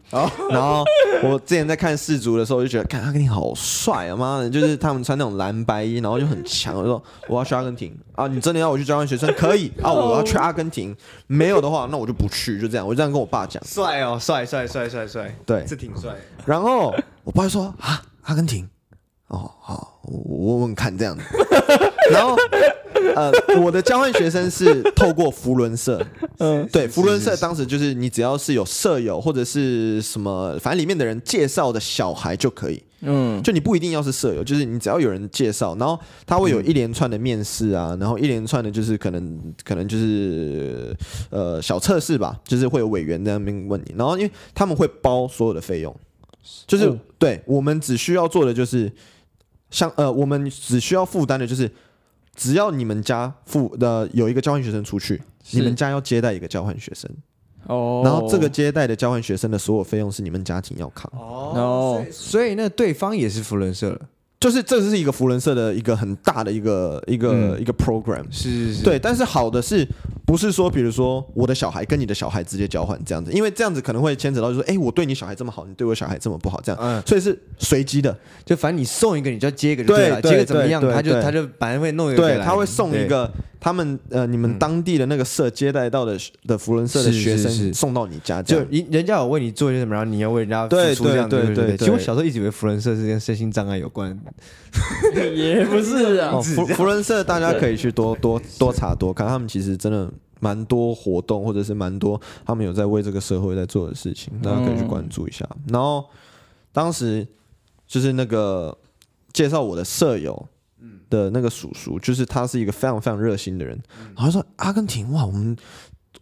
S3: 然后我之前在看世足的时候，我就觉得看阿根廷好帅啊！妈的，就是他们穿那种蓝白衣，然后就很强。我说我要去阿根廷啊！你真的要我去交换学生？可以 啊！我要去阿根廷。没有的话，那我就不去。就这样，我就这样跟我爸讲。
S1: 帅哦，帅帅帅帅帅，
S3: 对，
S1: 是挺帅。
S3: 然后我爸就说啊，阿根廷。哦，好，我问问看这样子。然后。呃，我的交换学生是透过福伦社，嗯，对，福伦社当时就是你只要是有舍友或者是什么，反正里面的人介绍的小孩就可以，嗯，就你不一定要是舍友，就是你只要有人介绍，然后他会有一连串的面试啊，然后一连串的就是可能可能就是呃小测试吧，就是会有委员在那边问你，然后因为他们会包所有的费用，就是对我们只需要做的就是像呃我们只需要负担的就是。只要你们家付的有一个交换学生出去，你们家要接待一个交换学生，哦，然后这个接待的交换学生的所有费用是你们家庭要扛，
S1: 哦，所以那对方也是福人社了。
S3: 就是这是一个福伦社的一个很大的一个一个、嗯、一个 program，
S1: 是是是，
S3: 对。但是好的是不是说，比如说我的小孩跟你的小孩直接交换这样子，因为这样子可能会牵扯到，就是说，哎，我对你小孩这么好，你对我小孩这么不好，这样，嗯，所以是随机的，
S1: 就反正你送一个，你就要接一个就对了，对接个怎么样，他就他就反正会弄一个，
S3: 对，他会送一个。他们呃，你们当地的那个社接待到的的福伦社的学生送到你家，
S1: 就人人家有为你做些什么，然后你要为人家付出这样，对对对。其实我小时候一直以为福伦社是跟身心障碍有关，
S2: 也不是啊。
S3: 福福伦社大家可以去多 多多查多看，他们其实真的蛮多活动，或者是蛮多他们有在为这个社会在做的事情，大家可以去关注一下。然后当时就是那个介绍我的舍友。的那个叔叔，就是他是一个非常非常热心的人。然后说阿根廷哇，我们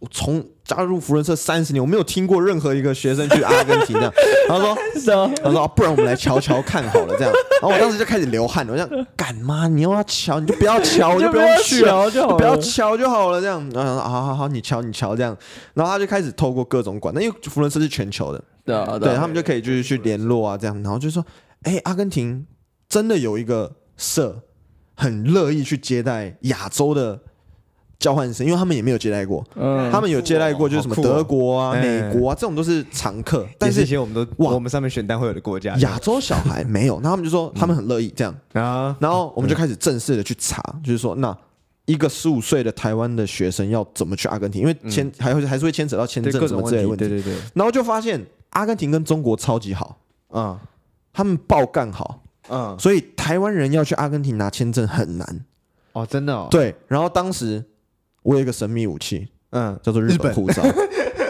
S3: 我从加入福伦社三十年，我没有听过任何一个学生去阿根廷这样。然后说，他说不然我们来瞧瞧看好了这样。然后我当时就开始流汗了，我想敢吗？你又要瞧，你就不要瞧，我就不用去了，就不要瞧就好了这样。然后说好好好，你瞧你瞧这样。然后他就开始透过各种管，那因为福伦社是全球的，对对，他们就可以就是去联络啊这样。然后就说，哎，阿根廷真的有一个社。很乐意去接待亚洲的交换生，因为他们也没有接待过。嗯，他们有接待过，就是什么德国啊、美国啊，这种都是常客。但是
S1: 我们都哇，我们上面选单会有的国家，
S3: 亚洲小孩没有。那他们就说他们很乐意这样啊。然后我们就开始正式的去查，就是说，那一个十五岁的台湾的学生要怎么去阿根廷？因为签还会还是会牵扯到签证什么之类的问题。对对对。然后就发现阿根廷跟中国超级好啊，他们爆干好。嗯，所以台湾人要去阿根廷拿签证很难
S1: 哦，真的哦。
S3: 对，然后当时我有一个神秘武器，嗯，叫做日本护照。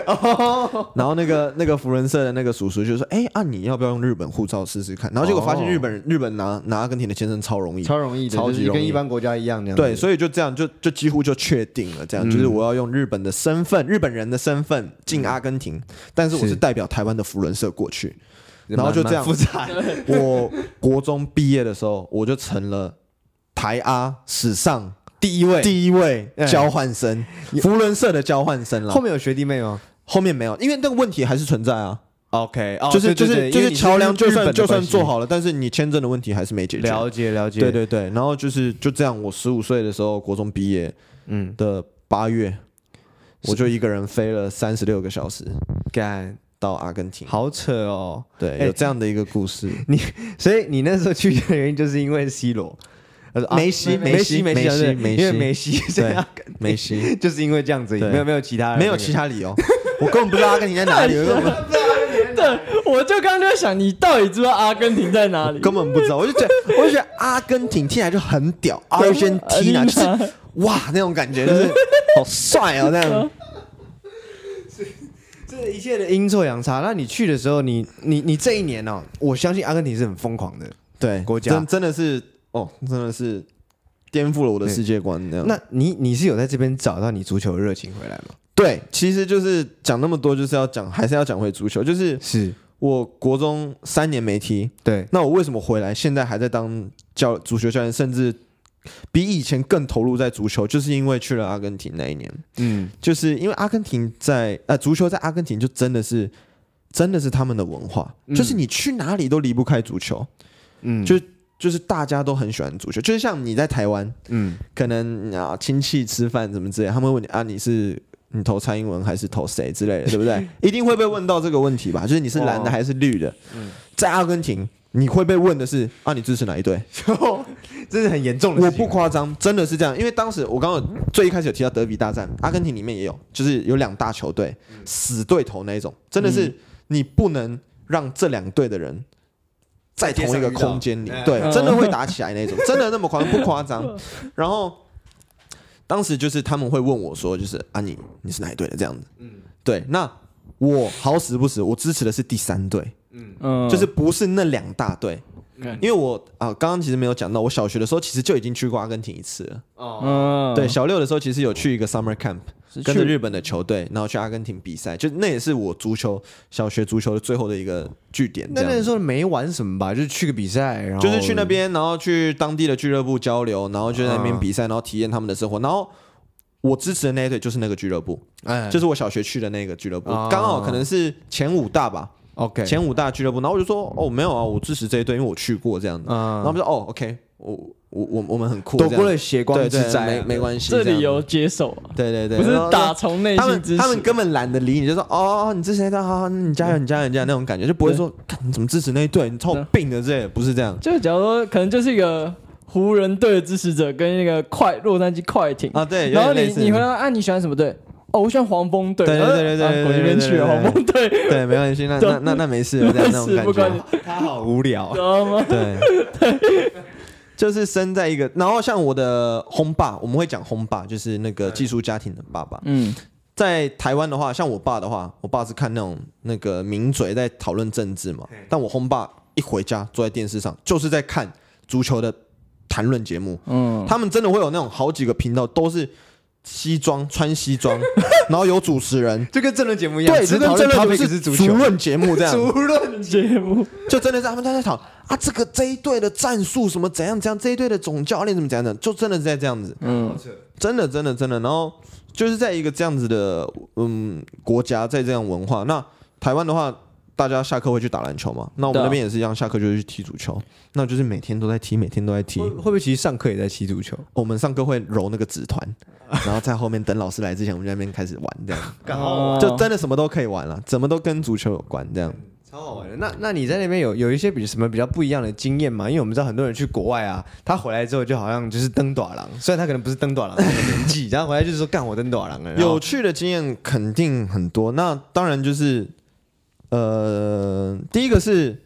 S3: 然后那个那个扶轮社的那个叔叔就说：“哎啊，你要不要用日本护照试试看？”然后结果发现日本人日本拿拿阿根廷的签证超容易，
S1: 超容易，超级跟一般国家一样那样。
S3: 对，所以就这样就就几乎就确定了，这样就是我要用日本的身份，日本人的身份进阿根廷，但是我是代表台湾的扶轮社过去。然后就这样复杂，我国中毕业的时候，我就成了台阿史上
S1: 第一位
S3: 第一位交换生，福伦社的交换生了。
S1: 后面有学弟妹吗？
S3: 后面没有，因为那个问题还是存在啊。
S1: OK，
S3: 就是就是就是桥梁就算就算做好了，但是你签证的问题还是没解决。
S1: 了解了解。
S3: 对对对，然后就是就这样，我十五岁的时候国中毕业，嗯的八月，我就一个人飞了三十六个小时，干到阿根廷。
S1: 好扯哦。
S3: 对，有这样的一个故事。
S1: 你 所以你那时候去的原因就是因为 C 罗，
S3: 梅西梅西梅西梅西，
S1: 因为梅西对
S3: 梅西
S1: 就是因为这样子，没有没有其他
S3: 没有其他理由，我根本不知道阿根廷在哪里。
S2: 对，我就刚刚就在想，你到底知道阿根廷在哪里？
S3: 根本不知道，我就觉得，我就觉得阿根廷听起来就很屌，阿根廷啊，就是哇那种感觉，就是好帅哦，那样。
S1: 这一切的阴错阳差。那你去的时候，你你你这一年哦？我相信阿根廷是很疯狂的，
S3: 对国家真真的是哦，真的是颠覆了我的世界观。那样，
S1: 那你你是有在这边找到你足球的热情回来吗？
S3: 对，其实就是讲那么多，就是要讲，还是要讲回足球。就是是我国中三年没踢，
S1: 对，
S3: 那我为什么回来，现在还在当教足球教练，甚至比以前更投入在足球，就是因为去了阿根廷那一年。嗯，就是因为阿根廷在呃足球在阿根廷就真的是真的是他们的文化，嗯、就是你去哪里都离不开足球。嗯，就就是大家都很喜欢足球，就是像你在台湾，嗯，可能啊亲戚吃饭什么之类，他们会问你啊你是。你投蔡英文还是投谁之类的，对不对？一定会被问到这个问题吧？就是你是蓝的还是绿的？嗯，在阿根廷你会被问的是啊，你支持哪一队？
S1: 这是很严重的。
S3: 我不夸张，真的是这样。因为当时我刚刚最一开始有提到德比大战，阿根廷里面也有，就是有两大球队死对头那一种，真的是你不能让这两队的人在同一个空间里，对，真的会打起来那种，真的那么夸张不夸张？然后。当时就是他们会问我说，就是啊你你是哪一队的这样子？嗯，对，那我好死不死，我支持的是第三队，嗯，就是不是那两大队，嗯，因为我啊刚刚其实没有讲到，我小学的时候其实就已经去过阿根廷一次了，哦，对，小六的时候其实有去一个 summer camp。跟着日本的球队，然后去阿根廷比赛，就那也是我足球小学足球的最后的一个据点。
S1: 那那时候没玩什么吧，就是去个比赛，然后
S3: 就是去那边，然后去当地的俱乐部交流，然后就在那边比赛，然后体验他们的生活。然后我支持的那一队就是那个俱乐部，哎，就是我小学去的那个俱乐部，刚好可能是前五大吧。OK，前五大俱乐部。然后我就说，哦，没有啊，我支持这一队，因为我去过这样子。然后我们说，哦，OK，我。我我我们很酷，
S1: 躲过了血光之灾，
S3: 没没关系。
S2: 这理由接手，
S3: 对对对，
S2: 不是打从内心支持。
S3: 他们根本懒得理你，就说哦，你支持那好，你加油，你加油，加油那种感觉，就不会说你怎么支持那一队，你超有病的，这不是这样。
S2: 就假如说，可能就是一个湖人队的支持者，跟那个快洛杉矶快艇
S3: 啊，对。
S2: 然后你你回答啊，你喜欢什么队？哦，我喜欢黄蜂队。
S3: 对对对对，
S2: 我这边去了黄蜂队。
S3: 对，没关系，那那那那没事，这样那种 感觉。
S1: 他好无聊，
S2: 知道吗？
S3: 对。就是生在一个，然后像我的轰爸，我们会讲轰爸，就是那个寄宿家庭的爸爸。嗯，在台湾的话，像我爸的话，我爸是看那种那个名嘴在讨论政治嘛。但我轰爸一回家坐在电视上，就是在看足球的谈论节目。嗯，他们真的会有那种好几个频道都是。西装穿西装，然后有主持人，
S1: 就跟政论节目一样。
S3: 对，这跟政论是足论节目这样。
S2: 足论节目
S3: 就真的是他们在讨啊，这个这一队的战术什么怎样怎样，这一队的总教练怎么怎样的，就真的是在这样子。嗯，真的真的真的。然后就是在一个这样子的嗯国家，在这样文化。那台湾的话。大家下课会去打篮球嘛？那我们那边也是一样，下课就是去踢足球。那就是每天都在踢，每天都在踢。会
S1: 不会其实上课也在踢足球？
S3: 我们上课会揉那个纸团，然后在后面等老师来之前，我们在那边开始玩，这样。刚好就真的什么都可以玩了，怎么都跟足球有关，这样。
S1: 超好玩的。那那你在那边有有一些比什么比较不一样的经验吗？因为我们知道很多人去国外啊，他回来之后就好像就是登大人，虽然他可能不是登大人的年纪，然后回来就是说干我登大人了。
S3: 有趣的经验肯定很多。那当然就是。呃，第一个是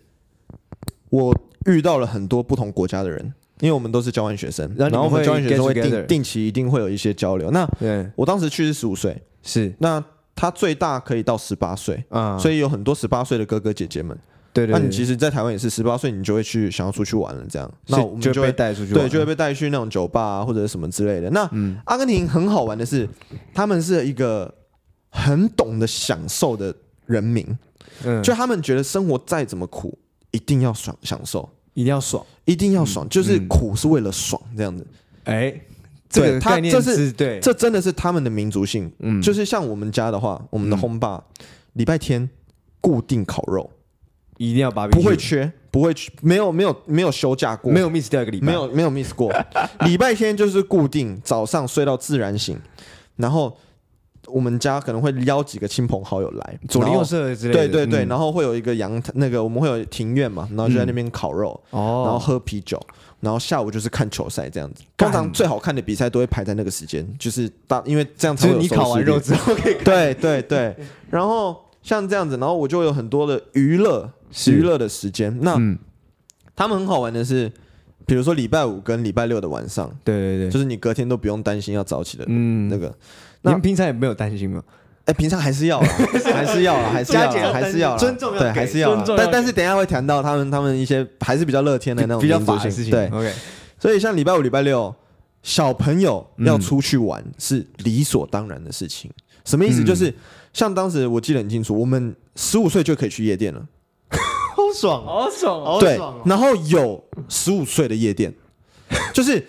S3: 我遇到了很多不同国家的人，因为我们都是交换学生，然后我们交换学生会定定期一定会有一些交流。那我当时去是十五岁，
S1: 是
S3: 那他最大可以到十八岁啊，所以有很多十八岁的哥哥姐姐们。
S1: 对对，
S3: 那你其实，在台湾也是十八岁，你就会去想要出去玩了，这样，那我们就会带出去，对，就会被带去那种酒吧啊，或者什么之类的。那阿根廷很好玩的是，他们是一个很懂得享受的人民。嗯，就他们觉得生活再怎么苦，一定要爽享受。
S1: 一定要爽，
S3: 一定要爽，就是苦是为了爽这样子。
S1: 哎，这个概念是对，
S3: 这真的是他们的民族性。嗯，就是像我们家的话，我们的轰爸礼拜天固定烤肉，
S1: 一定要把
S3: 不会缺，不会缺，没有没有没有休假过，
S1: 没有 miss 掉一个礼拜，
S3: 没有没有 miss 过。礼拜天就是固定早上睡到自然醒，然后。我们家可能会邀几个亲朋好友来，
S1: 左邻右舍之类的。
S3: 对对对，然后会有一个阳台，那个我们会有庭院嘛，然后就在那边烤肉，然后喝啤酒，然后下午就是看球赛这样子。通常最好看的比赛都会排在那个时间，就是大，因为这样才有收视率。
S1: 你烤完肉之后可以看。
S3: 对对对，然后像这样子，然后我就有很多的娱乐娱乐的时间。那他们很好玩的是，比如说礼拜五跟礼拜六的晚上，
S1: 对对对，
S3: 就是你隔天都不用担心要早起的那个。
S1: 你们平常也没有担心吗？
S3: 哎，平常还是要，还是要，还是要，还是要，
S1: 尊重，
S3: 对，还是要。但但是等下会谈到他们，他们一些还是比较乐天的那种
S1: 比较法的事情。
S3: 对，OK。所以像礼拜五、礼拜六，小朋友要出去玩是理所当然的事情。什么意思？就是像当时我记得很清楚，我们十五岁就可以去夜店了，
S1: 好爽，好爽，好爽。
S3: 对，然后有十五岁的夜店，就是。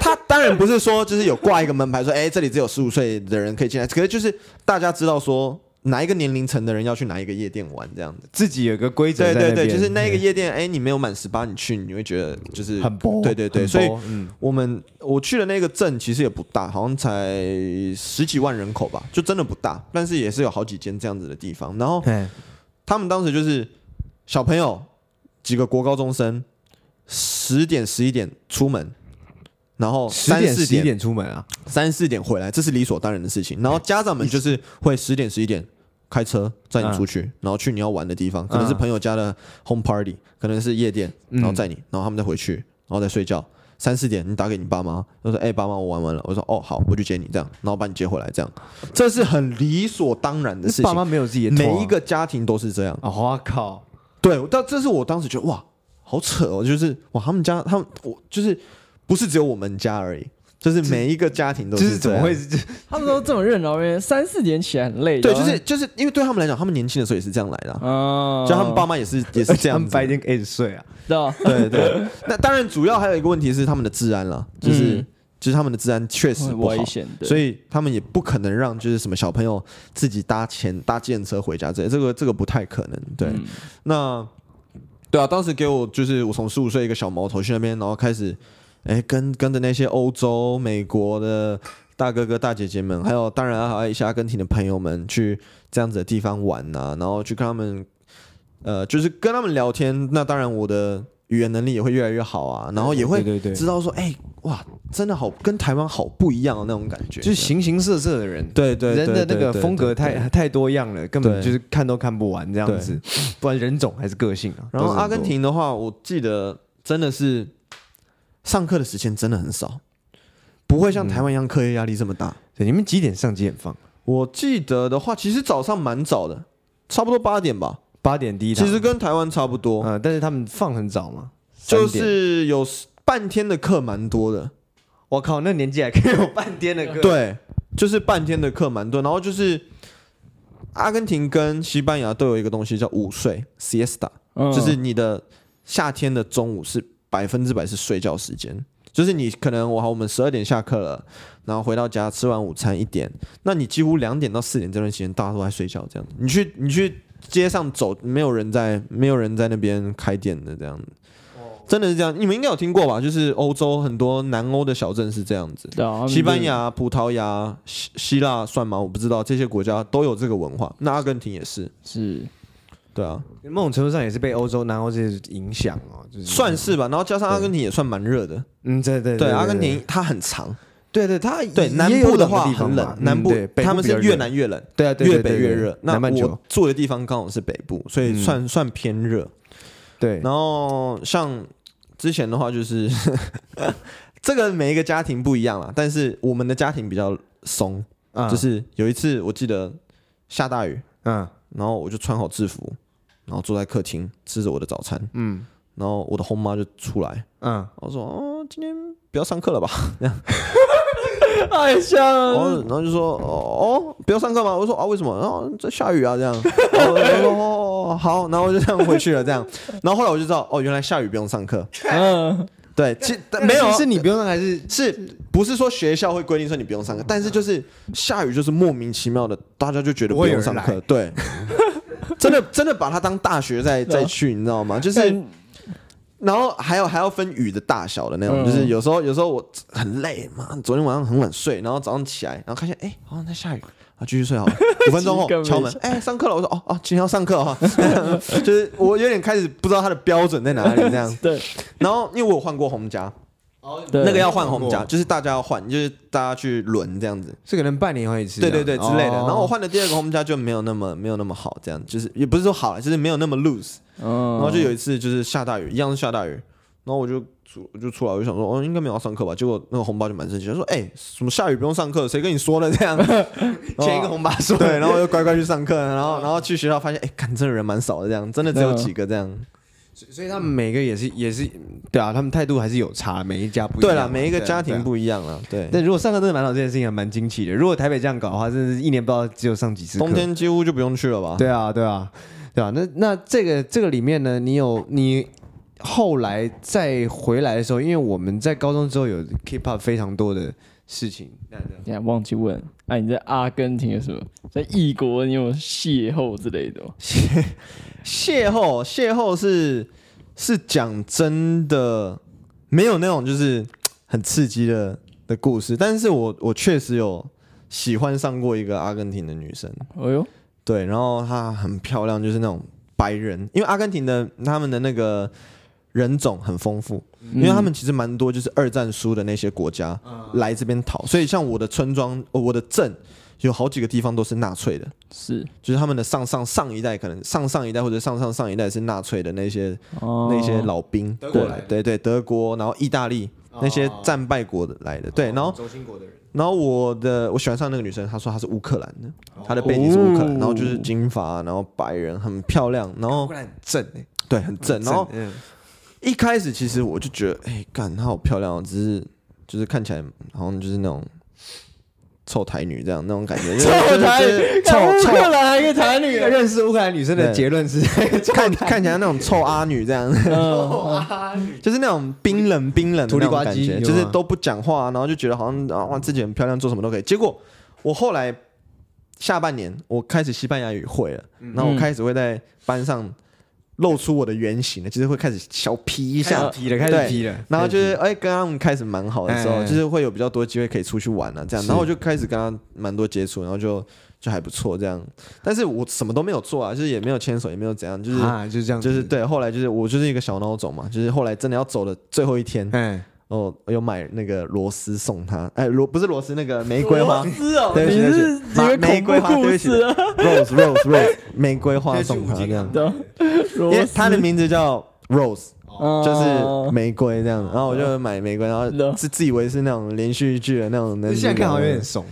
S3: 他当然不是说，就是有挂一个门牌说，哎，这里只有十五岁的人可以进来。可是就是大家知道说，哪一个年龄层的人要去哪一个夜店玩，这样子，
S1: 自己有个规则。
S3: 对对对，就是那一个夜店，哎，你没有满十八，你去你会觉得就是
S1: 很薄。
S3: 对对对，所以我们我去的那个镇其实也不大，好像才十几万人口吧，就真的不大，但是也是有好几间这样子的地方。然后他们当时就是小朋友几个国高中生，十点十一点出门。然后三四点，
S1: 点出门啊，
S3: 三四点回来，这是理所当然的事情。然后家长们就是会十点十一点开车载你出去，然后去你要玩的地方，可能是朋友家的 home party，可能是夜店，然后载你，然后他们再回去，然后再睡觉。三四点你打给你爸妈，他说：“哎，爸妈，我玩完了。”我说：“哦，好，我去接你。”这样，然后把你接回来，这样，这是很理所当然的事情。
S1: 爸妈没有自己的，
S3: 每一个家庭都是这样。
S1: 我靠，
S3: 对，但这是我当时觉得哇，好扯哦，就是哇，他们家他们我就是。不是只有我们家而已，就是每一个家庭都是。
S1: 就是怎么会？
S2: 他们都这么认真，三四点起来很累。
S3: 对，就是就是因为对他们来讲，他们年轻的时候也是这样来的。哦，就他们爸妈也是也是这样。他们
S1: 白天可以睡啊。
S3: 对对。那当然，主要还有一个问题是他们的治安了，就是就是他们的治安确实不好，所以他们也不可能让就是什么小朋友自己搭钱搭电车回家这这个这个不太可能。对，那对啊，当时给我就是我从十五岁一个小毛头去那边，然后开始。哎，跟跟着那些欧洲、美国的大哥哥、大姐姐们，还有当然还有一些阿根廷的朋友们，去这样子的地方玩呐、啊，然后去跟他们，呃，就是跟他们聊天。那当然，我的语言能力也会越来越好啊，然后也会知道说，哎，哇，真的好，跟台湾好不一样的那种感觉，
S1: 就是形形色色的人，
S3: 对对，
S1: 人的那个风格太太多样了，根本就是看都看不完这样子。不管人种还是个性啊。
S3: 然后阿根廷的话，我记得真的是。上课的时间真的很少，不会像台湾一样课业压力这么大。
S1: 对，你们几点上几点放？
S3: 我记得的话，其实早上蛮早的，差不多八点吧。
S1: 八点第一堂，
S3: 其实跟台湾差不多。
S1: 嗯，但是他们放很早嘛，
S3: 就是有半天的课蛮多的。
S1: 我靠，那年纪还可以有半天的课？
S3: 对，就是半天的课蛮多。然后就是阿根廷跟西班牙都有一个东西叫午睡 （siesta），就是你的夏天的中午是。百分之百是睡觉时间，就是你可能我好，我们十二点下课了，然后回到家吃完午餐一点，那你几乎两点到四点这段时间大家都在睡觉，这样子。你去你去街上走，没有人在，没有人在那边开店的这样子，真的是这样。你们应该有听过吧？就是欧洲很多南欧的小镇是这样子，西班牙、葡萄牙、希希腊算吗？我不知道，这些国家都有这个文化。那阿根廷也是，
S2: 是。
S3: 对啊，
S1: 某种程度上也是被欧洲、南欧这些影响哦，就是
S3: 算是吧。然后加上阿根廷也算蛮热的，
S1: 嗯，对对
S3: 对，阿根廷它很长，
S1: 对对，它
S3: 对南部的话很冷，南部他们是越南越冷，
S1: 对啊，
S3: 越北越热。那我住的地方刚好是北部，所以算算偏热。
S1: 对，
S3: 然后像之前的话，就是 这个每一个家庭不一样啦，但是我们的家庭比较松，就是有一次我记得下大雨，嗯，然后我就穿好制服。然后坐在客厅吃着我的早餐，嗯，然后我的后妈就出来，嗯，我说哦，今天不要上课了吧？这样，
S2: 太像了。
S3: 然后然后就说哦，不要上课吗？我说啊，为什么？然后在下雨啊，这样。然后说哦哦，好，然后我就这样回去了，这样，然后后来我就知道，哦，原来下雨不用上课。嗯，对，其没有
S1: 是你不用上，还是
S3: 是不是说学校会规定说你不用上课？但是就是下雨就是莫名其妙的，大家就觉得不用上课，对，真的真的把它当大学在在去，你知道吗？就是。然后还有还要分雨的大小的那种，就是有时候有时候我很累嘛，昨天晚上很晚睡，然后早上起来，然后看见哎好像在下雨，啊继续睡好了，五分钟后敲门，哎上课了，我说哦哦今天要上课哈，就是我有点开始不知道他的标准在哪里这样。对，然后因为我有换过红夹，哦那个要换红夹，就是大家要换，就是大家去轮这样子，
S1: 是可能半年换一次，
S3: 对对对之类的。然后我换的第二个红夹就没有那么没有那么好，这样就是也不是说好，就是没有那么 loose。然后就有一次就是下大雨，一样是下大雨，然后我就出我就出来，我就想说，哦，应该没有要上课吧？结果那个红包就蛮生气，他说，哎，什么下雨不用上课？谁跟你说的这样？
S1: 前一个红包说，
S3: 对，然后我就乖乖去上课，然后然后去学校发现，哎，看真的人蛮少的，这样真的只有几个这样。
S1: 所以所以他们每个也是也是对啊，他们态度还是有差，每一家不一样。
S3: 对了，每一个家庭不一样啊。对。
S1: 但如果上课真的蛮好，这件事情还蛮惊奇的。如果台北这样搞的话，真的是一年不知道只有上几次课。
S3: 冬天几乎就不用去了吧？
S1: 对啊，对啊。对啊？那那这个这个里面呢，你有你后来再回来的时候，因为我们在高中之后有 keep up 非常多的事情。
S2: 你还忘记问，哎、啊，你在阿根廷有什么，在异国你有邂逅之类的？
S3: 邂 邂逅邂逅是是讲真的，没有那种就是很刺激的的故事，但是我我确实有喜欢上过一个阿根廷的女生。哎呦。对，然后她很漂亮，就是那种白人，因为阿根廷的他们的那个人种很丰富，嗯、因为他们其实蛮多就是二战输的那些国家来这边逃，所以像我的村庄、我的镇有好几个地方都是纳粹的，
S2: 是，
S3: 就是他们的上上上一代，可能上上一代或者上上上一代是纳粹的那些、哦、那些老兵。过来，对对，德国，然后意大利那些战败国的来的，对，然后。然后我的我喜欢上那个女生，她说她是乌克兰的，她的背景是乌克兰，然后就是金发，然后白人，很漂亮，然后
S1: 很正哎，
S3: 对，很正。然后一开始其实我就觉得，哎，干她好漂亮，只是就是看起来好像就是那种。臭台女这样那种感觉，臭
S2: 台女，臭乌克兰还有台女，
S1: 认识乌克兰女生的结论是
S3: 看看起来那种臭阿女这样，臭阿女就是那种冰冷冰冷的那种感觉，就是都不讲话，然后就觉得好像啊哇自己很漂亮，做什么都可以。结果我后来下半年我开始西班牙语会了，然后我开始会在班上。露出我的原型了，就是会开始小皮一下，
S1: 皮了，开始皮了。
S3: 然后就是哎，跟他们开始蛮好的时候，就是会有比较多机会可以出去玩了，这样。然后我就开始跟他蛮多接触，然后就就还不错这样。但是我什么都没有做啊，就是也没有牵手，也没有怎样，就是啊
S1: 就是这样，
S3: 就是对。后来就是我就是一个小孬种嘛，就是后来真的要走的最后一天，嗯，哦，有买那个螺丝送他，哎，螺不是螺丝，那个玫瑰花，
S2: 哦，对不起，对不起，玫瑰花，对不起
S3: ，rose rose rose，玫瑰花送他这样。因为他的名字叫 Rose，就是玫瑰这样，然后我就买玫瑰，然后是自以为是那种连续剧的那种。
S1: 现在看好像有点怂，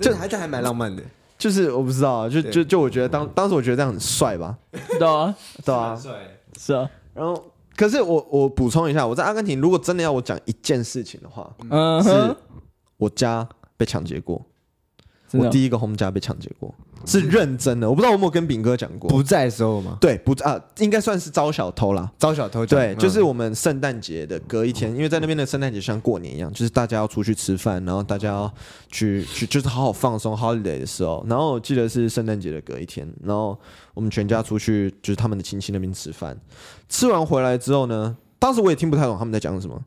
S1: 就还这还蛮浪漫的。
S3: 就是我不知道，就就就我觉得当当时我觉得这样很帅吧。
S2: 对啊，
S3: 对啊，
S2: 帅。是啊。
S3: 然后，可是我我补充一下，我在阿根廷如果真的要我讲一件事情的话，嗯，是我家被抢劫过，我第一个 home 家被抢劫过。是认真的，我不知道我有没有跟炳哥讲过。
S1: 不在的时候吗？
S3: 对，不啊，应该算是招小偷啦。
S1: 招小偷，
S3: 对，就是我们圣诞节的隔一天，因为在那边的圣诞节像过年一样，就是大家要出去吃饭，然后大家要去去，就是好好放松 holiday 的时候。然后我记得是圣诞节的隔一天，然后我们全家出去，就是他们的亲戚那边吃饭。吃完回来之后呢，当时我也听不太懂他们在讲什么，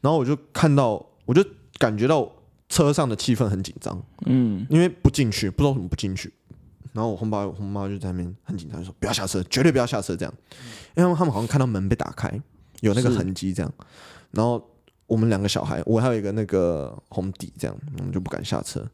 S3: 然后我就看到，我就感觉到车上的气氛很紧张，嗯，因为不进去，不知道怎么不进去。然后我红爸我红妈就在那边很紧张，说不要下车，绝对不要下车，这样，因为他们好像看到门被打开，有那个痕迹这样。然后我们两个小孩，我还有一个那个红底，这样我们就不敢下车。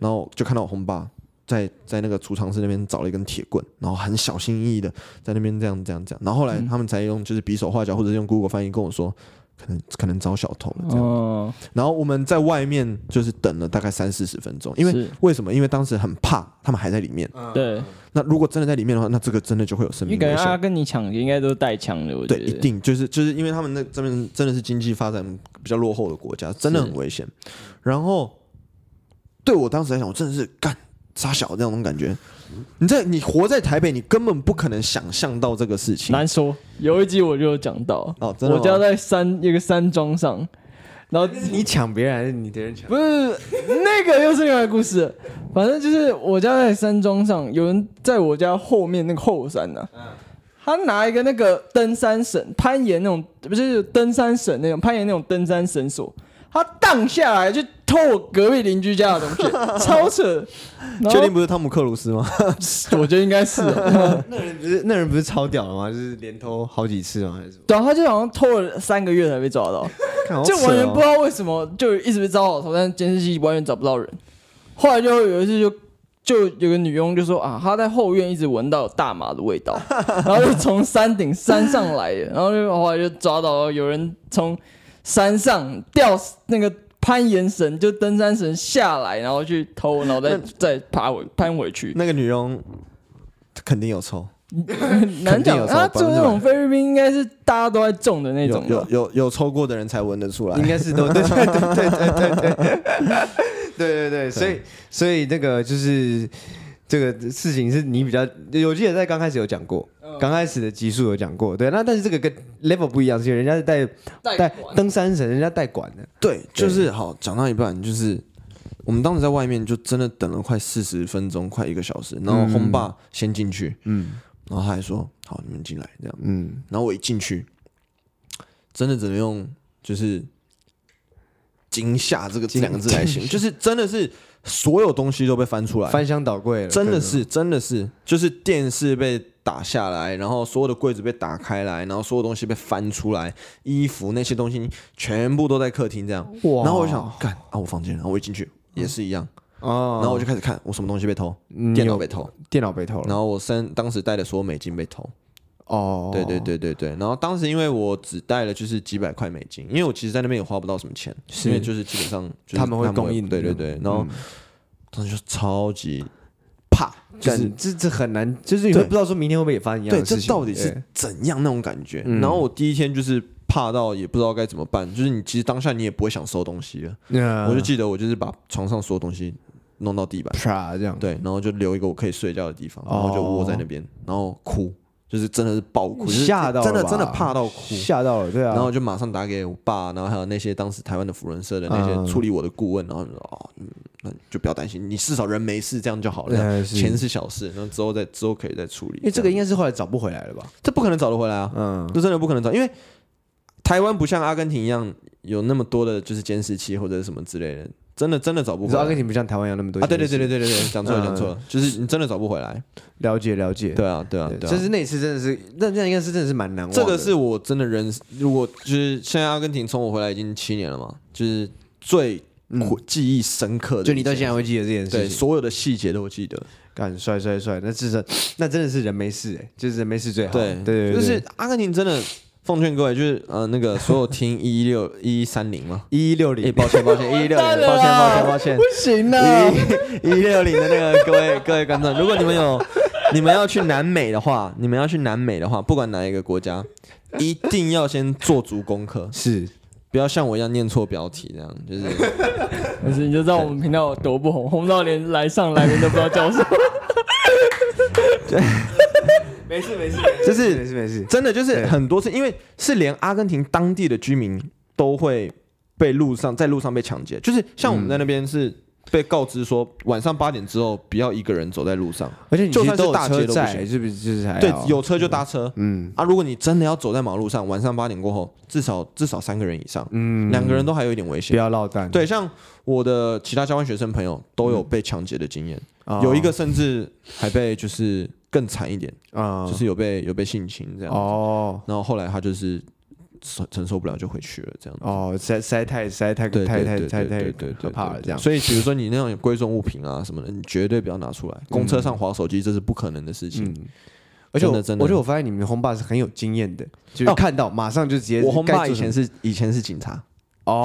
S3: 然后就看到我红爸在在那个储藏室那边找了一根铁棍，然后很小心翼翼的在那边这样这样这样。然后后来他们才用就是比手画脚或者用 Google 翻译跟我说。可能可能遭小偷了这样，哦、然后我们在外面就是等了大概三四十分钟，因为是为什么？因为当时很怕他们还在里面。
S2: 对，
S3: 那如果真的在里面的话，那这个真的就会有生命危
S2: 险。他跟你抢应该都是带枪的，
S3: 对，一定就是就是因为他们那这边真的是经济发展比较落后的国家，真的很危险。然后对我当时来讲，我真的是干。傻小这种感觉。你在你活在台北，你根本不可能想象到这个事情。
S2: 难说，有一集我就有讲到
S3: 哦，真的，
S2: 我家在山一个山庄上，然后
S1: 你抢别人还是你别人抢？
S2: 不是那个又是另外一个故事。反正就是我家在山庄上，有人在我家后面那个后山呢、啊，他拿一个那个登山绳，攀岩那种，不是登山绳那种，攀岩那种登山绳索，他荡下来就。偷我隔壁邻居家的东西，超扯！
S3: 确定不是汤姆克鲁斯吗？
S2: 我觉得应该是。
S1: 那人不是那人不是超屌的吗？就是连偷好几次吗？还是什么？
S2: 对啊，他就好像偷了三个月才被抓到，就完全不知道为什么，就一直被抓到头，但监视器完全找不到人。后来就有一次就就有个女佣就说啊，她在后院一直闻到大麻的味道，然后就从山顶山上来的，然后就后来就抓到有人从山上掉那个。攀岩绳就登山绳下来，然后去偷，然后再再爬回攀回去。
S3: 那个女佣肯定有抽，
S2: 难讲。她做那种菲律宾，应该是大家都在种的那种。
S3: 有有有抽过的人才闻得出来，
S1: 应该是都对对对对对对对对对对。所以所以那个就是。这个事情是你比较，我记得在刚开始有讲过，刚开始的集数有讲过，对。那但是这个跟 level 不一样，是人家是带带登山绳，人家带管的。
S3: 对，就是好讲到一半，就是我们当时在外面就真的等了快四十分钟，快一个小时，然后轰爸先进去，嗯，然后他还说好，你们进来这样，嗯，然后我一进去，真的只能用就是惊吓这个这两个字来形容，就是真的是。所有东西都被翻出来，
S1: 翻箱倒柜了，
S3: 真的是，真的是，就是电视被打下来，然后所有的柜子被打开来，然后所有东西被翻出来，衣服那些东西全部都在客厅这样。哇！然后我就想，干啊，我房间，然后我一进去也是一样。哦。然后我就开始看，我什么东西被偷？电脑被偷，
S1: 电脑被偷了。
S3: 然后我身当时带的所有美金被偷。哦。对对对对对。然后当时因为我只带了就是几百块美金，因为我其实在那边也花不到什么钱，因为就是基本上
S1: 他们会供应。
S3: 对对对。然后。当时就超级
S1: 怕，就是这这很难，就是你会不知道说明天会不会也发生一样的事情。
S3: 对，这到底是怎样那种感觉？然后我第一天就是怕到也不知道该怎么办，就是你其实当下你也不会想收东西了。我就记得我就是把床上所有东西弄到地板，
S1: 啪这样。对，
S3: 然后就留一个我可以睡觉的地方，然后就窝在那边，然后哭。就是真的是爆哭，
S1: 吓到了，
S3: 真的真的怕到哭，
S1: 吓到了，对啊。
S3: 然后就马上打给我爸，然后还有那些当时台湾的福伦社的那些处理我的顾问，然后就说哦，嗯，那就不要担心，你至少人没事，这样就好了。钱是小事，然后之后再之后可以再处理。
S1: 因为这个应该是后来找不回来了吧？
S3: 这不可能找得回来啊，嗯，这真的不可能找，因为台湾不像阿根廷一样有那么多的就是监视器或者什么之类的。真的真的找不回来。
S1: 阿根廷不像台湾有那么多啊！
S3: 对对对对对对 对，讲错了讲错了，就是你真的找不回来。
S1: 了解了解，
S3: 对啊对啊对啊，
S1: 就是那次真的是，那那应该是真的是蛮难忘。
S3: 这个是我真的人，如果就是现在阿根廷从我回来已经七年了嘛，就是最记忆深刻的，
S1: 就你到现在会记得这件事，
S3: 对，所有的细节都记得。
S1: 干帅帅帅，那至少那真的是人没事哎，就是人没事最好。
S3: 对对，就是阿根廷真的。奉劝各位，就是呃，那个所有听一一六一一三零吗？
S1: 一一六零，
S3: 抱歉抱歉，一一六零，抱歉抱歉抱歉，
S2: 不行啊！
S3: 一一六零的那个各位各位观众，如果你们有你们要去南美的话，你们要去南美的话，不管哪一个国家，一定要先做足功课，
S1: 是
S3: 不要像我一样念错标题，这样就是，
S2: 可是你就知道我们频道有多不红，红到连来上来宾都不知道叫什么。
S1: 对。没事没事，
S3: 就是没事没事，真的就是很多次，因为是连阿根廷当地的居民都会被路上在路上被抢劫，就是像我们在那边是被告知说晚上八点之后不要一个人走在路上，
S1: 而且你就算是大街都不行，是不是？就是
S3: 对，有车就搭车，嗯。啊，如果你真的要走在马路上，晚上八点过后，至少至少三个人以上，嗯，两个人都还有一点危险，
S1: 不要落单。
S3: 对，像我的其他交换学生朋友都有被抢劫的经验，有一个甚至还被就是。更惨一点啊，就是有被有被性侵这样哦，然后后来他就是承承受不了就回去了这样
S1: 哦，实在实在太实在太太太太太可怕了这样，
S3: 所以比如说你那种贵重物品啊什么的，你绝对不要拿出来。公车上划手机这是不可能的事情，
S1: 而且我真的，我觉得我发现你们轰爸是很有经验的，就是看到马上就直接。
S3: 我轰爸以前是以前是警察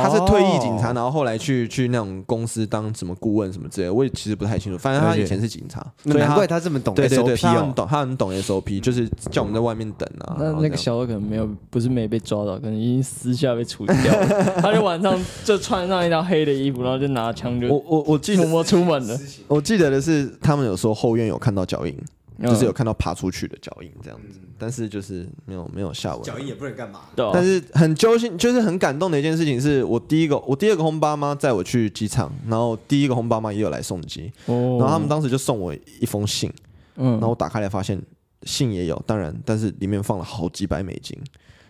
S3: 他是退役警察，然后后来去去那种公司当什么顾问什么之类的，我也其实不太清楚。反正他以前是警察，
S1: 难怪他这么懂 SOP 哦。
S3: 对对对，他很懂，他很懂 SOP，就是叫我们在外面等啊。
S2: 那那个小偷可能没有，不是没被抓到，可能已经私下被处理掉了。他就晚上就穿上一条黑的衣服，然后就拿枪就
S3: 我我我记得
S2: 默默出门了。
S3: 我记得的是，他们有说后院有看到脚印。就是有看到爬出去的脚印这样子，但是就是没有没有下文。
S1: 脚印也不能干嘛。
S3: 对但是很揪心，就是很感动的一件事情是，我第一个，我第二个轰爸妈载我去机场，然后第一个轰爸妈也有来送机，哦。然后他们当时就送我一封信，嗯。然后我打开来发现信也有，当然，但是里面放了好几百美金，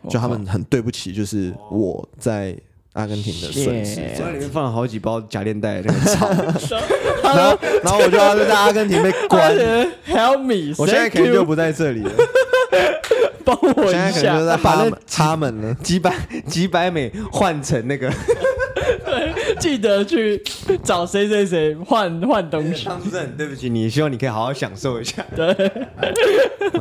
S3: 就他们很对不起，就是我在。阿根廷的损失，这
S1: 里面放了好几包假链带那个草，
S3: 然后然后我就要在阿根廷被关，
S2: Help me！
S3: 我现在肯定就不在这里了，
S2: 帮我一下，
S3: 现在可能就在把他们呢
S1: 几百几百美换成那个，
S2: 记得去找谁谁谁换换东西。
S1: 汤镇，对不起，你希望你可以好好享受一下，
S2: 对，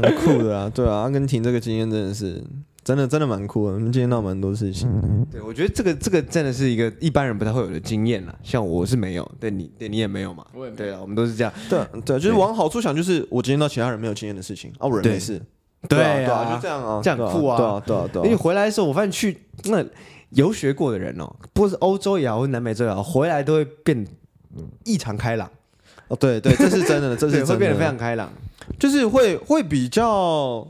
S3: 蛮酷的啊，对啊，阿根廷这个经验真的是。真的真的蛮酷的，我们今天闹蛮多事情。
S1: 对，我觉得这个这个真的是一个一般人不太会有的经验啦。像我是没有，对你对你也没有嘛。对啊，我们都是这样。
S3: 对对，就是往好处想，就是我经验到其他人没有经验的事情，啊，我人没事。对啊，就这样啊，
S1: 这样酷啊。
S3: 对啊对啊对啊。
S1: 因为回来的时候，我发现去那游学过的人哦，不管是欧洲也好，或南美洲也好，回来都会变异常开朗。
S3: 哦，对对，这是真的，这 是
S1: 会变得非常开朗，
S3: 就是会会比较。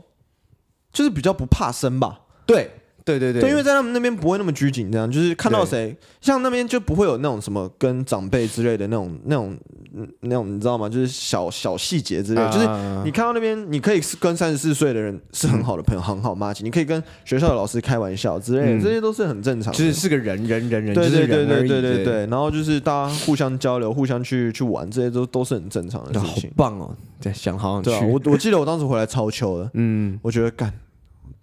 S3: 就是比较不怕生吧，
S1: 对对对对，
S3: 对，因为在他们那边不会那么拘谨，这样就是看到谁，像那边就不会有那种什么跟长辈之类的那种那种那种，你知道吗？就是小小细节之类，就是你看到那边，你可以跟三十四岁的人是很好的朋友，很好妈吉，你可以跟学校的老师开玩笑之类的，这些都是很正常的，
S1: 就是是个人人人人，
S3: 对对对对对对对，然后就是大家互相交流，互相去去玩，这些都都是很正常的事情。
S1: 好棒哦，对，想好想去。
S3: 我我记得我当时回来超糗的，嗯，我觉得干。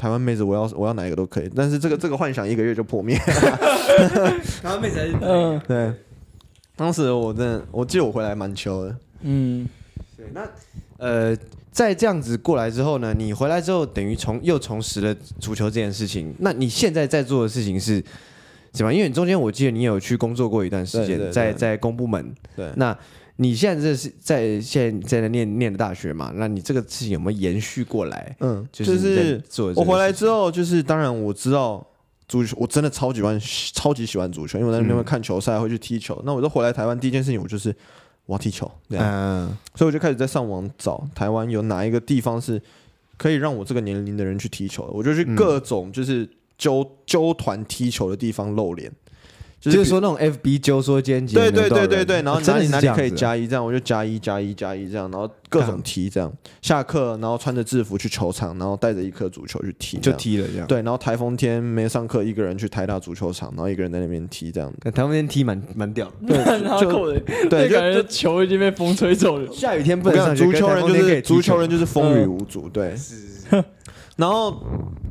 S3: 台湾妹子，我要我要哪一个都可以，但是这个这个幻想一个月就破灭。
S1: 台湾妹子还是嗯。
S3: 对，当时我真的我记得我回来蛮糗的，嗯，
S1: 对，那呃在这样子过来之后呢，你回来之后等于从又重拾了足球这件事情，那你现在在做的事情是什么？因为你中间我记得你有去工作过一段时间，在在公部门，对，那。你现在这是在现在在念念的大学嘛？那你这个事情有没有延续过来？嗯，就是
S3: 我回来之后，就是当然我知道足球，我真的超级喜欢，超级喜欢足球，因为我在那边会看球赛，会去踢球。那我就回来台湾，第一件事情我就是我要踢球，嗯，所以我就开始在上网找台湾有哪一个地方是可以让我这个年龄的人去踢球的，我就去各种就是揪揪团踢球的地方露脸。
S1: 就是说那种 FB 揪说兼职，
S3: 对对对对对，然后哪里哪里可以加一，这样我就加一加一加一这样，然后各种踢这样。下课然后穿着制服去球场，然后带着一颗足球去踢，
S1: 就踢了这样。
S3: 对，然后台风天没上课，一个人去台大足球场，然后一个人在那边踢这样。
S1: 台风天踢蛮蛮屌，
S2: 对，就对，感觉球已经被风吹走了。
S1: 下雨天不能上
S3: 足球人就是足球人就是风雨无阻，对。是。然后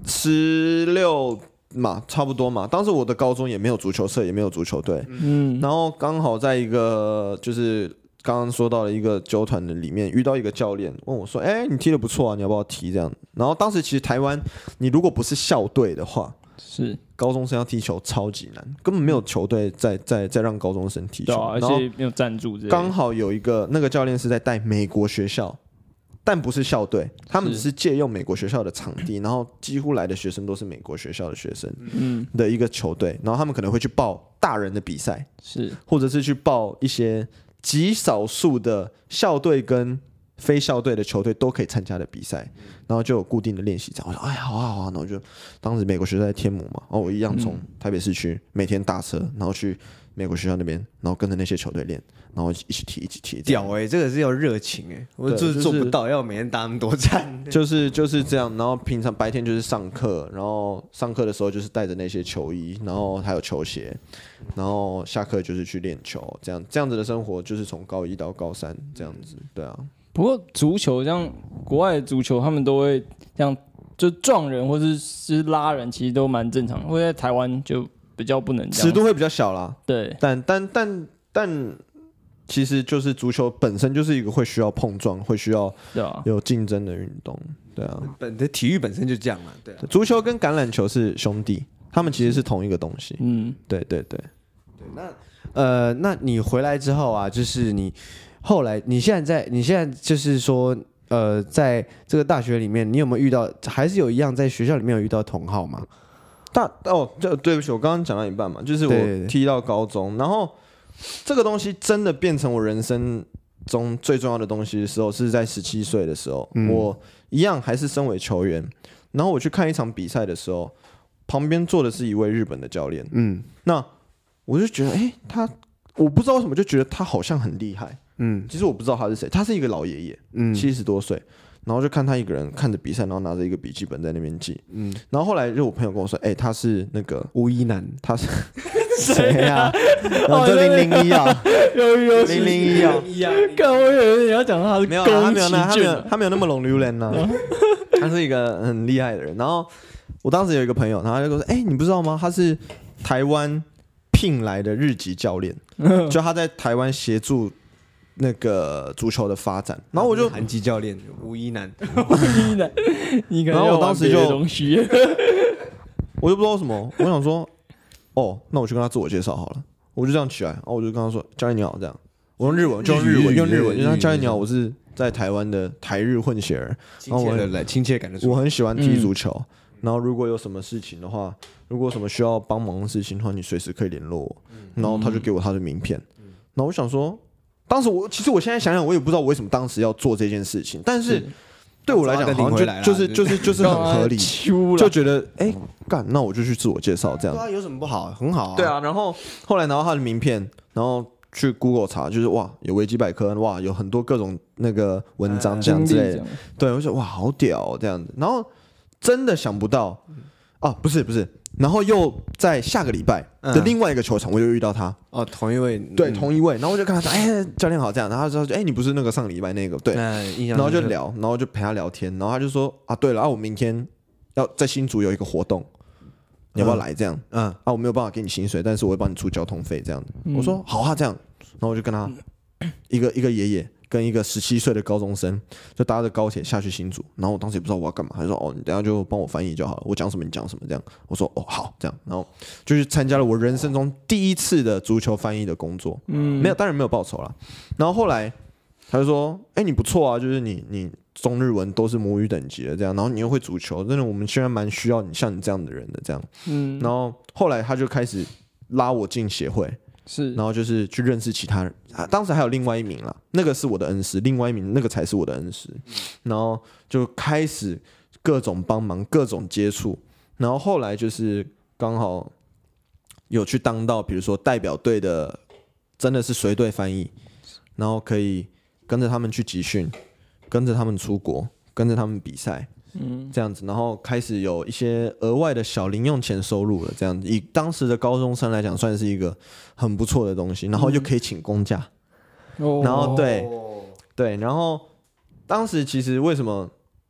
S3: 十六。嘛，差不多嘛。当时我的高中也没有足球社，也没有足球队。嗯，然后刚好在一个就是刚刚说到了一个球团的里面遇到一个教练，问我说：“哎，你踢得不错啊，你要不要踢这样？”然后当时其实台湾，你如果不是校队的话，
S2: 是
S3: 高中生要踢球超级难，根本没有球队在在在让高中生踢球，
S2: 而且没有赞助。
S3: 刚好有一个那个教练是在带美国学校。但不是校队，他们只是借用美国学校的场地，然后几乎来的学生都是美国学校的学生，嗯，的一个球队，然后他们可能会去报大人的比赛，
S2: 是，
S3: 或者是去报一些极少数的校队跟非校队的球队都可以参加的比赛，然后就有固定的练习场。我说，哎，好啊好啊，那我就当时美国学校在天母嘛，然后我一样从台北市区每天搭车，然后去美国学校那边，然后跟着那些球队练。然后一起踢，一起踢，
S1: 屌哎、欸！这个是要热情哎、欸，我就是做不到，就是、要每天打那么多战，
S3: 就是就是这样。然后平常白天就是上课，然后上课的时候就是带着那些球衣，然后还有球鞋，然后下课就是去练球，这样这样子的生活就是从高一到高三这样子，对啊。
S2: 不过足球像国外的足球，他们都会这样就撞人或是是拉人，其实都蛮正常的。会在台湾就比较不能这样，
S3: 尺度会比较小啦。
S2: 对，
S3: 但但但但。但其实就是足球本身就是一个会需要碰撞、会需要有竞争的运动，对啊，
S1: 本的体育本身就这样嘛，对啊。
S3: 足球跟橄榄球是兄弟，他们其实是同一个东西。嗯，对对对
S1: 对。那呃，那你回来之后啊，就是你后来，你现在在，你现在就是说，呃，在这个大学里面，你有没有遇到，还是有一样在学校里面有遇到同好吗？
S3: 大哦，这对不起，我刚刚讲到一半嘛，就是我踢到高中，然后这个东西真的变成我人生中最重要的东西的时候，是在十七岁的时候，嗯、我一样还是身为球员，然后我去看一场比赛的时候，旁边坐的是一位日本的教练，嗯，那我就觉得，哎，他我不知道为什么就觉得他好像很厉害，嗯，其实我不知道他是谁，他是一个老爷爷，嗯，七十多岁。然后就看他一个人看着比赛，然后拿着一个笔记本在那边记。嗯，然后后来就我朋友跟我说，哎，他是那个
S1: 吴一男，
S3: 他是 谁呀？哦，这零零一啊，
S2: 有有
S3: 零零一啊，
S2: 看我以为你要讲他是
S3: 没有，他没有那他没有他没有那么龙溜人呢。他是一个很厉害的人。然后我当时有一个朋友，然后他就说，哎，你不知道吗？他是台湾聘来的日籍教练，就他在台湾协助。那个足球的发展，然后我就
S1: 韩籍教练吴一男，
S2: 吴一男，
S3: 然后我当时就，我就不知道什么，我想说，哦，那我去跟他自我介绍好了，我就这样起来，然后我就跟他说，教练你好，这样，我用日文，就用日文，用日文，就像教练你好，我是在台湾的台日混血儿，然后我
S1: 来亲切感的，
S3: 我很喜欢踢足球，然后如果有什么事情的话，如果有什么需要帮忙的事情的话，你随时可以联络我，然后他就给我他的名片，然后我想说。当时我其实我现在想想，我也不知道我为什么当时要做这件事情，但是对我来讲，好像就就是就是就是很 合理，就觉得哎干，那我就去自我介绍这样。
S1: 有什么不好？很好啊。
S3: 对啊，然后后来拿到他的名片，然后去 Google 查，就是哇，有维基百科，哇，有很多各种那个文章这样之类的。对，我说哇，好屌这样子。然后真的想不到，哦，不是不是。然后又在下个礼拜的另外一个球场，我又遇到他。
S1: 哦，同一位，
S3: 对，同一位。然后我就跟他说：“哎，教练好，这样。”然后他说：“哎，你不是那个上礼拜那个？”对。然后就聊，然后就陪他聊天。然后他就说：“啊，对了，啊，我明天要在新竹有一个活动，你要不要来？这样。嗯。啊，我没有办法给你薪水，但是我会帮你出交通费，这样。我说好啊，这样。然后我就跟他一个一个爷爷。跟一个十七岁的高中生就搭着高铁下去新竹，然后我当时也不知道我要干嘛，他说：“哦，你等下就帮我翻译就好了，我讲什么你讲什么这样。”我说：“哦，好，这样。”然后就去参加了我人生中第一次的足球翻译的工作，嗯，没有，当然没有报酬了。然后后来他就说：“哎，你不错啊，就是你你中日文都是母语等级的这样，然后你又会足球，真的我们现在蛮需要你像你这样的人的这样。”嗯，然后后来他就开始拉我进协会。是，然后就是去认识其他人啊。当时还有另外一名啦，那个是我的恩师，另外一名那个才是我的恩师。然后就开始各种帮忙，各种接触。然后后来就是刚好有去当到，比如说代表队的，真的是随队翻译，然后可以跟着他们去集训，跟着他们出国，跟着他们比赛。嗯，这样子，然后开始有一些额外的小零用钱收入了。这样子，以当时的高中生来讲，算是一个很不错的东西。然后又可以请公假，嗯、然后对对，然后当时其实为什么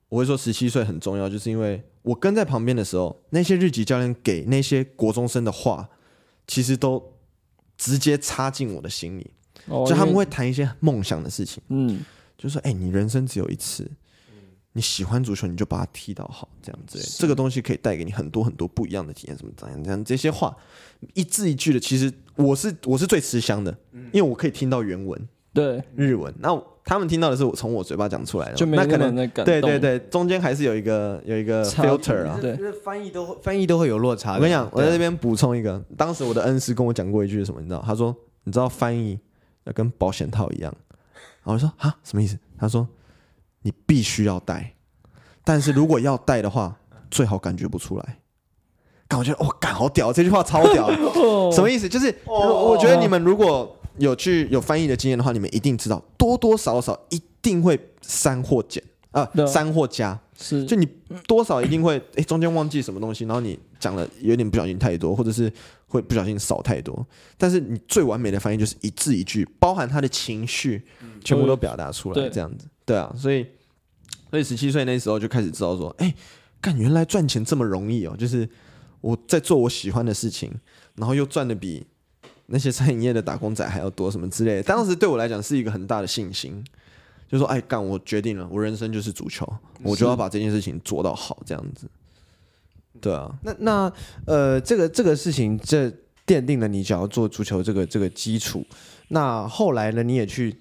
S3: 我会说十七岁很重要，就是因为我跟在旁边的时候，那些日籍教练给那些国中生的话，其实都直接插进我的心里。哦、就他们会谈一些梦想的事情，嗯，就说：“哎，你人生只有一次。”你喜欢足球，你就把它踢到好，这样子。是这个东西可以带给你很多很多不一样的体验，什么怎样怎样这些话，一字一句的，其实我是我是最吃香的，嗯、因为我可以听到原文，
S2: 对
S3: 日文。那他们听到的是我从我嘴巴讲出来的，
S2: 就没那可能
S3: 对对对，中间还是有一个有一个 filter 啊，
S1: 对，翻译都会翻译都会有落差。
S3: 我跟你讲，我在这边补充一个，当时我的恩师跟我讲过一句什么，你知道？他说，你知道翻译要跟保险套一样。然后我说啊，什么意思？他说。你必须要戴，但是如果要戴的话，最好感觉不出来。感觉哦，感好屌，这句话超屌。什么意思？就是我觉得你们如果有去有翻译的经验的话，你们一定知道，多多少少一定会删或减啊，删或加。是，就你多少一定会哎，中间忘记什么东西，然后你讲了有点不小心太多，或者是会不小心少太多。但是你最完美的翻译就是一字一句，包含他的情绪，全部都表达出来，这样子。对啊，所以所以十七岁那时候就开始知道说，哎，干，原来赚钱这么容易哦！就是我在做我喜欢的事情，然后又赚的比那些餐饮业的打工仔还要多，什么之类的。当时对我来讲是一个很大的信心，就说，哎，干，我决定了，我人生就是足球，我就要把这件事情做到好，这样子。对啊，
S1: 那那呃，这个这个事情，这奠定了你想要做足球这个这个基础。那后来呢，你也去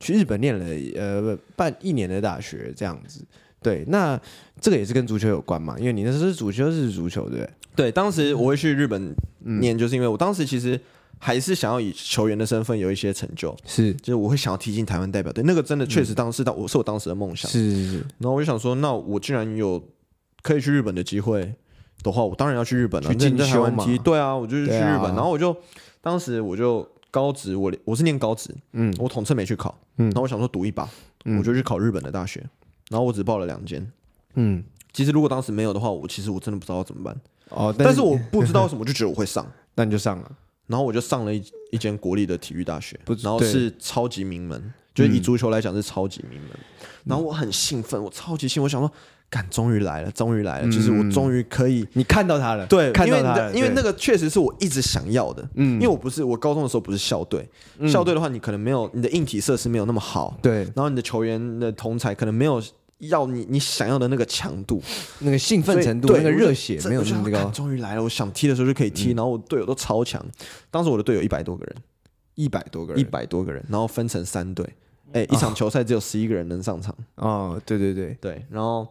S1: 去日本念了呃半一年的大学，这样子。对，那这个也是跟足球有关嘛？因为你那时候是足球是足球，对不对？
S3: 对，当时我会去日本念，就是因为我当时其实还是想要以球员的身份有一些成就，
S1: 是，
S3: 就是我会想要踢进台湾代表队，那个真的确实当时当我是我当时的梦想，
S1: 是是是。
S3: 然后我就想说，那我既然有可以去日本的机会的话，我当然要去日本了。
S1: 去进修嘛？
S3: 对啊，我就是去日本。然后我就当时我就高职，我我是念高职，嗯，我统测没去考，嗯，然后我想说赌一把，我就去考日本的大学。然后我只报了两间，嗯，其实如果当时没有的话，我其实我真的不知道怎么办。哦，但是，我不知道为什么，就觉得我会上，
S1: 那你就上了。
S3: 然后我就上了一一间国立的体育大学，然后是超级名门，就是以足球来讲是超级名门。嗯、然后我很兴奋，我超级兴奋，我想说，干，终于来了，终于来了，嗯、就是我终于可以，
S1: 你看到他了，
S3: 对，
S1: 看到他了，
S3: 因为那个确实是我一直想要的，嗯，因为我不是我高中的时候不是校队，嗯、校队的话你可能没有你的硬体设施没有那么好，
S1: 对，
S3: 然后你的球员的同才可能没有。要你你想要的那个强度，
S1: 那个兴奋程度，那个热血没有那么高。
S3: 终于来了，我想踢的时候就可以踢，然后我队友都超强。当时我的队友一百多个人，
S1: 一百多个人，
S3: 一百多个人，然后分成三队，哎，一场球赛只有十一个人能上场。
S1: 哦，对对对。
S3: 对，然后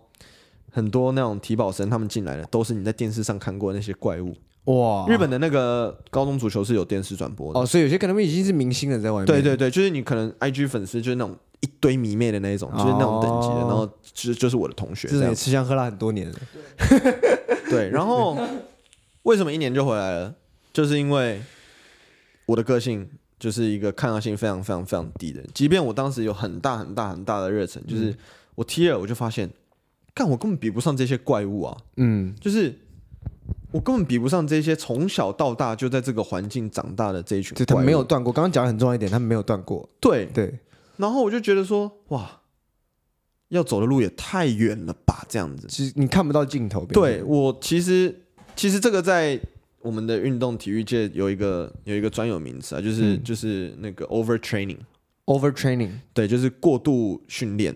S3: 很多那种体保生他们进来的，都是你在电视上看过那些怪物。哇，日本的那个高中足球是有电视转播的。
S1: 哦，所以有些可能已经是明星了，在外面。
S3: 对对对，就是你可能 IG 粉丝就是那种。一堆迷妹的那一种，就是那种等级的，然后其实就是我的同学，
S1: 也吃香喝辣很多年了。
S3: 对，然后为什么一年就回来了？就是因为我的个性就是一个抗压性非常非常非常低的，即便我当时有很大很大很大的热忱，就是我踢了，我就发现，干我根本比不上这些怪物啊！嗯，就是我根本比不上这些从小到大就在这个环境长大的这一群怪物，
S1: 他们没有断过。刚刚讲的很重要一点，他们没有断过。
S3: 对
S1: 对。
S3: 然后我就觉得说，哇，要走的路也太远了吧，这样子，
S1: 其实你看不到尽头。
S3: 对，我其实，其实这个在我们的运动体育界有一个有一个专有名词啊，就是、嗯、就是那个
S1: overtraining，overtraining，
S3: 对，就是过度训练。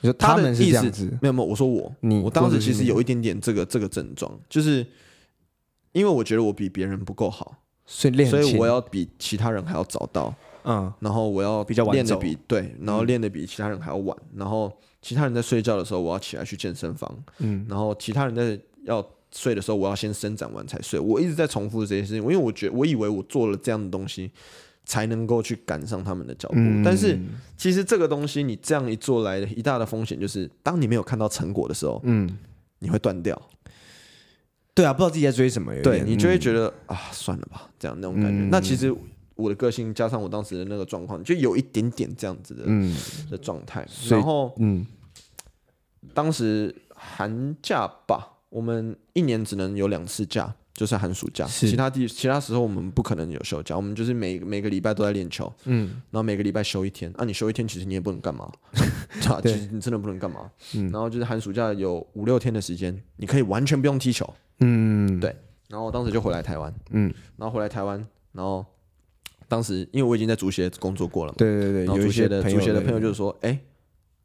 S1: 你说他们是这样子？
S3: 没有没有，我说我，你我当时其实有一点点这个这个症状，就是因为我觉得我比别人不够好，
S1: 所以练，
S3: 所以我要比其他人还要早到。嗯，然后我要比较练的比对，然后练的比其他人还要晚，然后其他人在睡觉的时候，我要起来去健身房，嗯，然后其他人在要睡的时候，我要先伸展完才睡。我一直在重复这些事情，因为我觉得我以为我做了这样的东西，才能够去赶上他们的脚步。嗯，但是其实这个东西你这样一做来的一大的风险就是，当你没有看到成果的时候，嗯，你会断掉。
S1: 对啊，不知道自己在追什么，
S3: 对你就会觉得啊，算了吧，这样那种感觉。那其实。我的个性加上我当时的那个状况，就有一点点这样子的、嗯、的状态。然后，嗯，当时寒假吧，我们一年只能有两次假，就是寒暑假。其他地其他时候我们不可能有休假，我们就是每每个礼拜都在练球。嗯，然后每个礼拜休一天。啊，你休一天，其实你也不能干嘛，对，其实你真的不能干嘛。嗯，然后就是寒暑假有五六天的时间，你可以完全不用踢球。嗯，对。然后我当时就回来台湾。嗯，然后回来台湾，然后。当时因为我已经在足协工作过了嘛，
S1: 对对对，
S3: 然后足协的足协的朋友就是说，哎，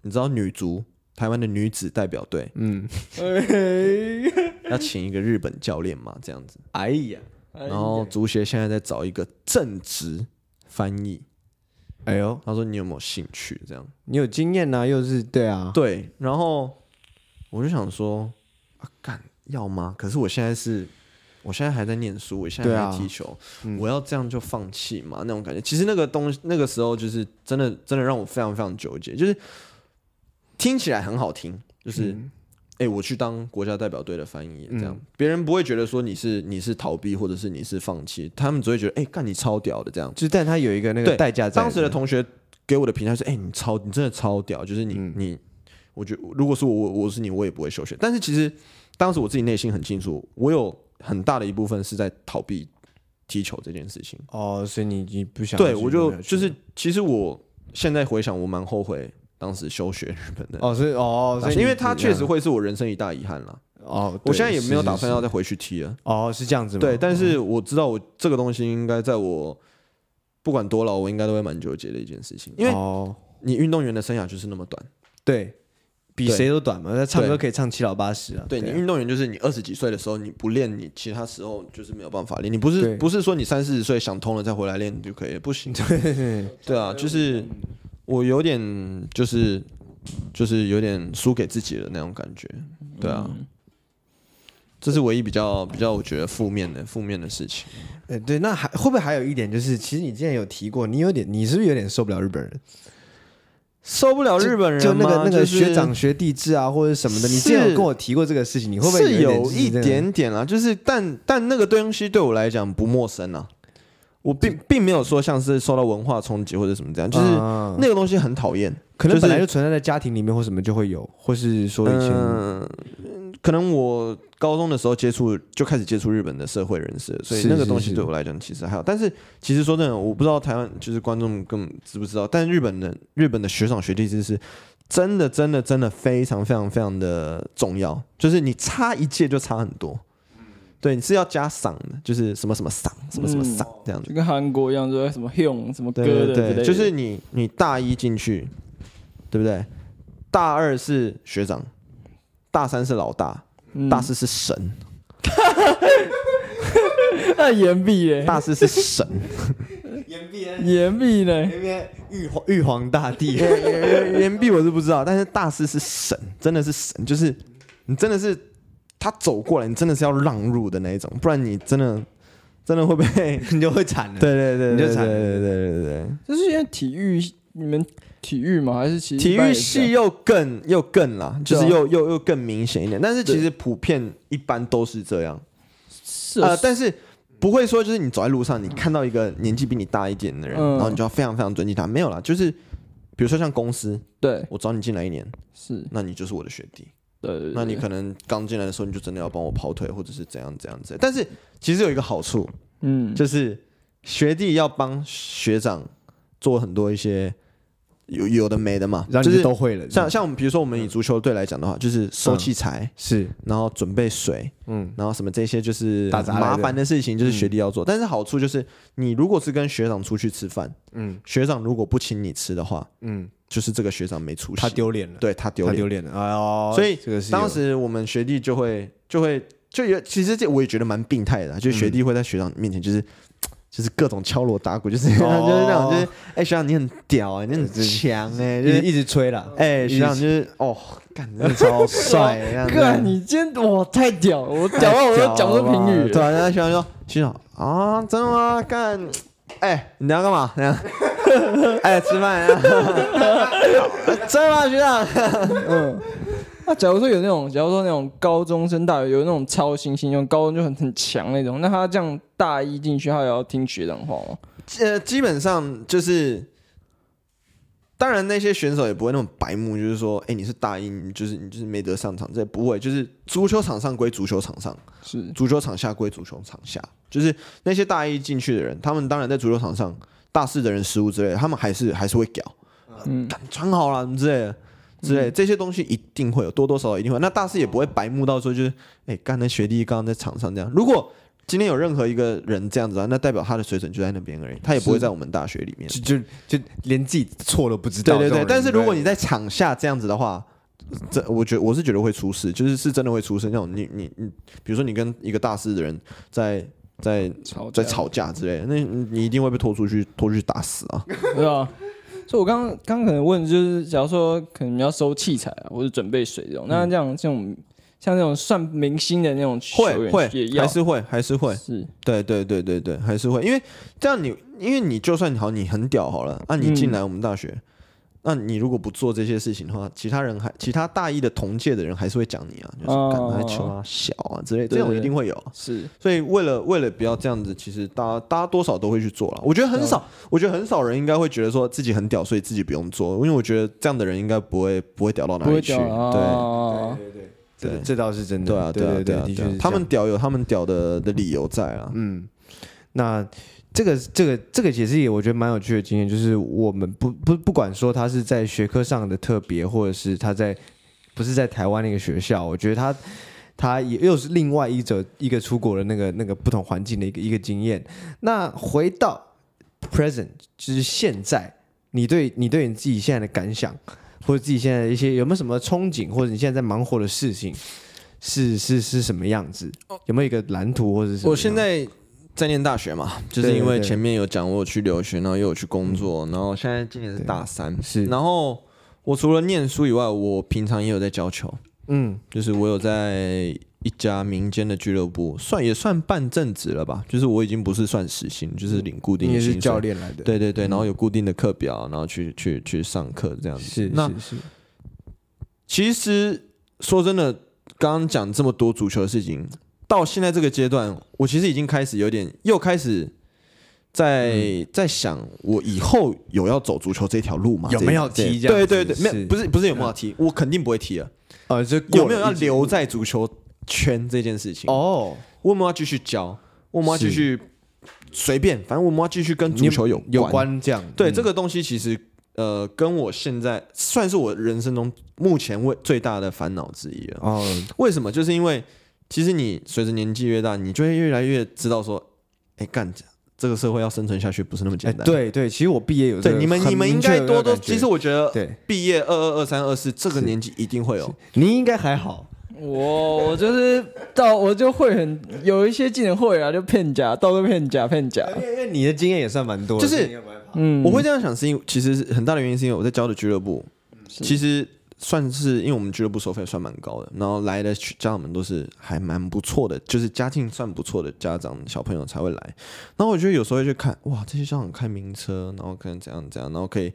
S3: 你知道女足台湾的女子代表队，嗯，要请一个日本教练嘛，这样子，
S1: 哎呀，
S3: 然后足协现在在找一个正职翻译，
S1: 哎呦，
S3: 他说你有没有兴趣？这样，
S1: 你有经验呐，又是对啊，
S3: 对，然后我就想说，啊，干要吗？可是我现在是。我现在还在念书，我现在还在踢球，啊嗯、我要这样就放弃嘛？那种感觉，其实那个东西，那个时候就是真的，真的让我非常非常纠结。就是听起来很好听，就是哎、我去当国家代表队的翻译，这样别、嗯、人不会觉得说你是你是逃避，或者是你是放弃，他们只会觉得哎，干、欸、你超屌的这样。
S1: 就是但他有一个那个代价在。
S3: 当时的同学给我的评价是：哎、欸，你超，你真的超屌，就是你、嗯、你，我觉得如果是我我是你，我也不会休学。但是其实当时我自己内心很清楚，我有。很大的一部分是在逃避踢球这件事情
S1: 哦，所以你你不想
S3: 对我就就是其实我现在回想，我蛮后悔当时休学日本的
S1: 哦，所以哦，所以
S3: 因为他确实会是我人生一大遗憾了哦。我现在也没有打算要再回去踢了
S1: 哦，是这样子吗？
S3: 对，但是我知道我这个东西应该在我不管多老，我应该都会蛮纠结的一件事情，因为你运动员的生涯就是那么短，
S1: 对。比谁都短嘛。那唱歌可以唱七老八十啊。
S3: 对，你运动员就是你二十几岁的时候你不练，你其他时候就是没有办法练。你不是不是说你三四十岁想通了再回来练就可以，不行。对对啊，就是我有点就是就是有点输给自己的那种感觉。对啊，这是唯一比较比较我觉得负面的负面的事情。
S1: 哎，对，那还会不会还有一点就是，其实你之前有提过，你有点你是不是有点受不了日本人？
S3: 受不了日本人
S1: 就，就那个那个学长学弟制啊，或者什么的。你之前有跟我提过这个事情，你会不会
S3: 有一点点啊？就是但但那个东西对我来讲不陌生啊。我并并没有说像是受到文化冲击或者什么这样，就是那个东西很讨厌，
S1: 可能本来就存在在家庭里面或什么就会有，或是说以前，
S3: 可能我高中的时候接触就开始接触日本的社会人士，所以那个东西对我来讲其实还好。但是其实说真的，我不知道台湾就是观众根本知不知道，但日本的日本的学长学弟制是真的真的真的非常非常非常的重要，就是你差一届就差很多。对，你是要加嗓的，就是什么什么嗓，什么什么赏这样子，
S2: 就跟韩国一样，说什么 hyung 什么歌的，
S3: 对，对，就是你你大一进去，对不对？大二是学长，大三是老大，嗯、大四是神，
S2: 那岩壁耶，
S3: 大四是神，
S1: 延毕
S2: 延毕呢？
S1: 延毕玉皇玉皇大帝，
S3: 岩壁我是不知道，但是大四是神，真的是神，就是你真的是。他走过来，你真的是要让路的那一种，不然你真的真的会被
S1: 你就会惨了。
S3: 对对对，你就惨。对对对对对。
S2: 就是因为体育，你们体育吗？还是其实
S3: 体育系又更又更啦，就是又又又更明显一点。但是其实普遍一般都是这样。是啊，但是不会说就是你走在路上，你看到一个年纪比你大一点的人，然后你就要非常非常尊敬他。没有啦，就是比如说像公司，
S2: 对
S3: 我找你进来一年，
S2: 是，
S3: 那你就是我的学弟。
S2: 对，
S3: 那你可能刚进来的时候，你就真的要帮我跑腿，或者是怎样怎样子。但是其实有一个好处，嗯，就是学弟要帮学长做很多一些有有的没的嘛，就是
S1: 都会了。
S3: 像像我们比如说我们以足球队来讲的话，就是收器材
S1: 是，
S3: 然后准备水，嗯，然后什么这些就是麻烦的事情，就是学弟要做。但是好处就是，你如果是跟学长出去吃饭，嗯，学长如果不请你吃的话，嗯。就是这个学长没出息，
S1: 他丢脸了，
S3: 对他丢
S1: 脸，丢脸了。哎呦，
S3: 所以当时我们学弟就会就会就有，其实这我也觉得蛮病态的，就是学弟会在学长面前就是就是各种敲锣打鼓，就是 就是那种就是哎学长你很屌哎，你很强哎，就是
S1: 一直吹了，
S3: 哎学长就是哦干真的超帅，
S2: 哥你今天哇太屌，我屌到我都讲不出评语。
S3: 对啊，然后学长说学长啊真的吗？干哎你要干嘛？哎，吃饭呀！真的吗，学长？
S2: 嗯，那假如说有那种，假如说那种高中生大学有那种超新星，用高中就很很强那种，那他这样大一进去，他也要听学长话吗？
S3: 呃，基本上就是。当然，那些选手也不会那种白目，就是说，哎，你是大一，你就是你就是没得上场，这不会。就是足球场上归足球场上，是足球场下归足球场下。就是那些大一进去的人，他们当然在足球场上，大四的人失误之类的，他们还是还是会屌，嗯，穿好了之类的，之类这些东西一定会有，多多少少一定会。那大师也不会白目到说，就是，哎，刚才学弟刚刚在场上这样，如果。今天有任何一个人这样子啊，那代表他的水准就在那边而已，他也不会在我们大学里面，
S1: 就就就连自己错都不知道。
S3: 对对对，但是如果你在场下这样子的话，这我觉得我是觉得会出事，就是是真的会出事。那种你你你，比如说你跟一个大四的人在在吵在吵架之类的，那你一定会被拖出去拖出去打死啊，
S2: 对啊。所以我刚刚刚可能问就是，假如说可能你要收器材啊，或者准备水这种，那这样这种。像那种算明星的那种球员，
S3: 会会还是会还是会是，对对对对对，还是会，因为这样你，因为你就算好，你很屌好了，那、啊、你进来我们大学，那、嗯、你如果不做这些事情的话，其他人还其他大一的同届的人还是会讲你啊，就是干他球啊小啊之类，这种一定会有，
S2: 是，
S3: 所以为了为了不要这样子，其实大家大家多少都会去做了，我觉得很少，我觉得很少人应该会觉得说自己很屌，所以自己不用做，因为我觉得这样的人应该不会不会屌到哪里去，对。对
S1: 对，这倒是真的。
S3: 对啊，对对对，的确，他们屌有他们屌的的理由在啊。
S1: 嗯，那这个这个这个解释也是我觉得蛮有趣的经验，就是我们不不不管说他是在学科上的特别，或者是他在不是在台湾那个学校，我觉得他他也又是另外一者一个出国的那个那个不同环境的一个一个经验。那回到 present，就是现在，你对你对你自己现在的感想？或者自己现在一些有没有什么憧憬，或者你现在在忙活的事情是是是什么样子？有没有一个蓝图或者是？
S3: 我现在在念大学嘛，就是因为前面有讲我有去留学，然后又有去工作，然后现在今年是大三，是。然后我除了念书以外，我平常也有在教球，嗯，就是我有在。一家民间的俱乐部，算也算半正职了吧。就是我已经不是算时薪，就是领固定的薪水。
S1: 你是教练来的，
S3: 对对对，然后有固定的课表，然后去去去上课这样子。是那是是。其实说真的，刚刚讲这么多足球的事情，到现在这个阶段，我其实已经开始有点又开始在、嗯、在想，我以后有要走足球这条路吗？
S1: 有没有踢？
S3: 对对对，没有，不是不是有没有踢，嗯、我肯定不会踢了。呃，就有没有要留在足球？圈这件事情哦，我们要继续教，我们要继续随便，反正我们要继续跟足球有关
S1: 有关这样。
S3: 对、嗯、这个东西，其实呃，跟我现在算是我人生中目前为最大的烦恼之一了。哦，为什么？就是因为其实你随着年纪越大，你就会越来越知道说，哎，干这个社会要生存下去不是那么简单。
S1: 对对，其实我毕业有
S3: 对你们你们应该多多，其实我觉得对。毕业二二二三二四这个年纪一定会有，
S1: 你应该还好。
S2: 我我就是到我就会很有一些技能会啊，就骗假，到处骗假骗假。
S1: 因为因为你的经验也算蛮多，
S3: 就是嗯，我会这样想是因为其实很大的原因是因为我在教的俱乐部，其实算是因为我们俱乐部收费算蛮高的，然后来的家长们都是还蛮不错的，就是家境算不错的家长小朋友才会来。然后我觉得有时候会去看哇，这些家长开名车，然后可能怎样怎样，然后可以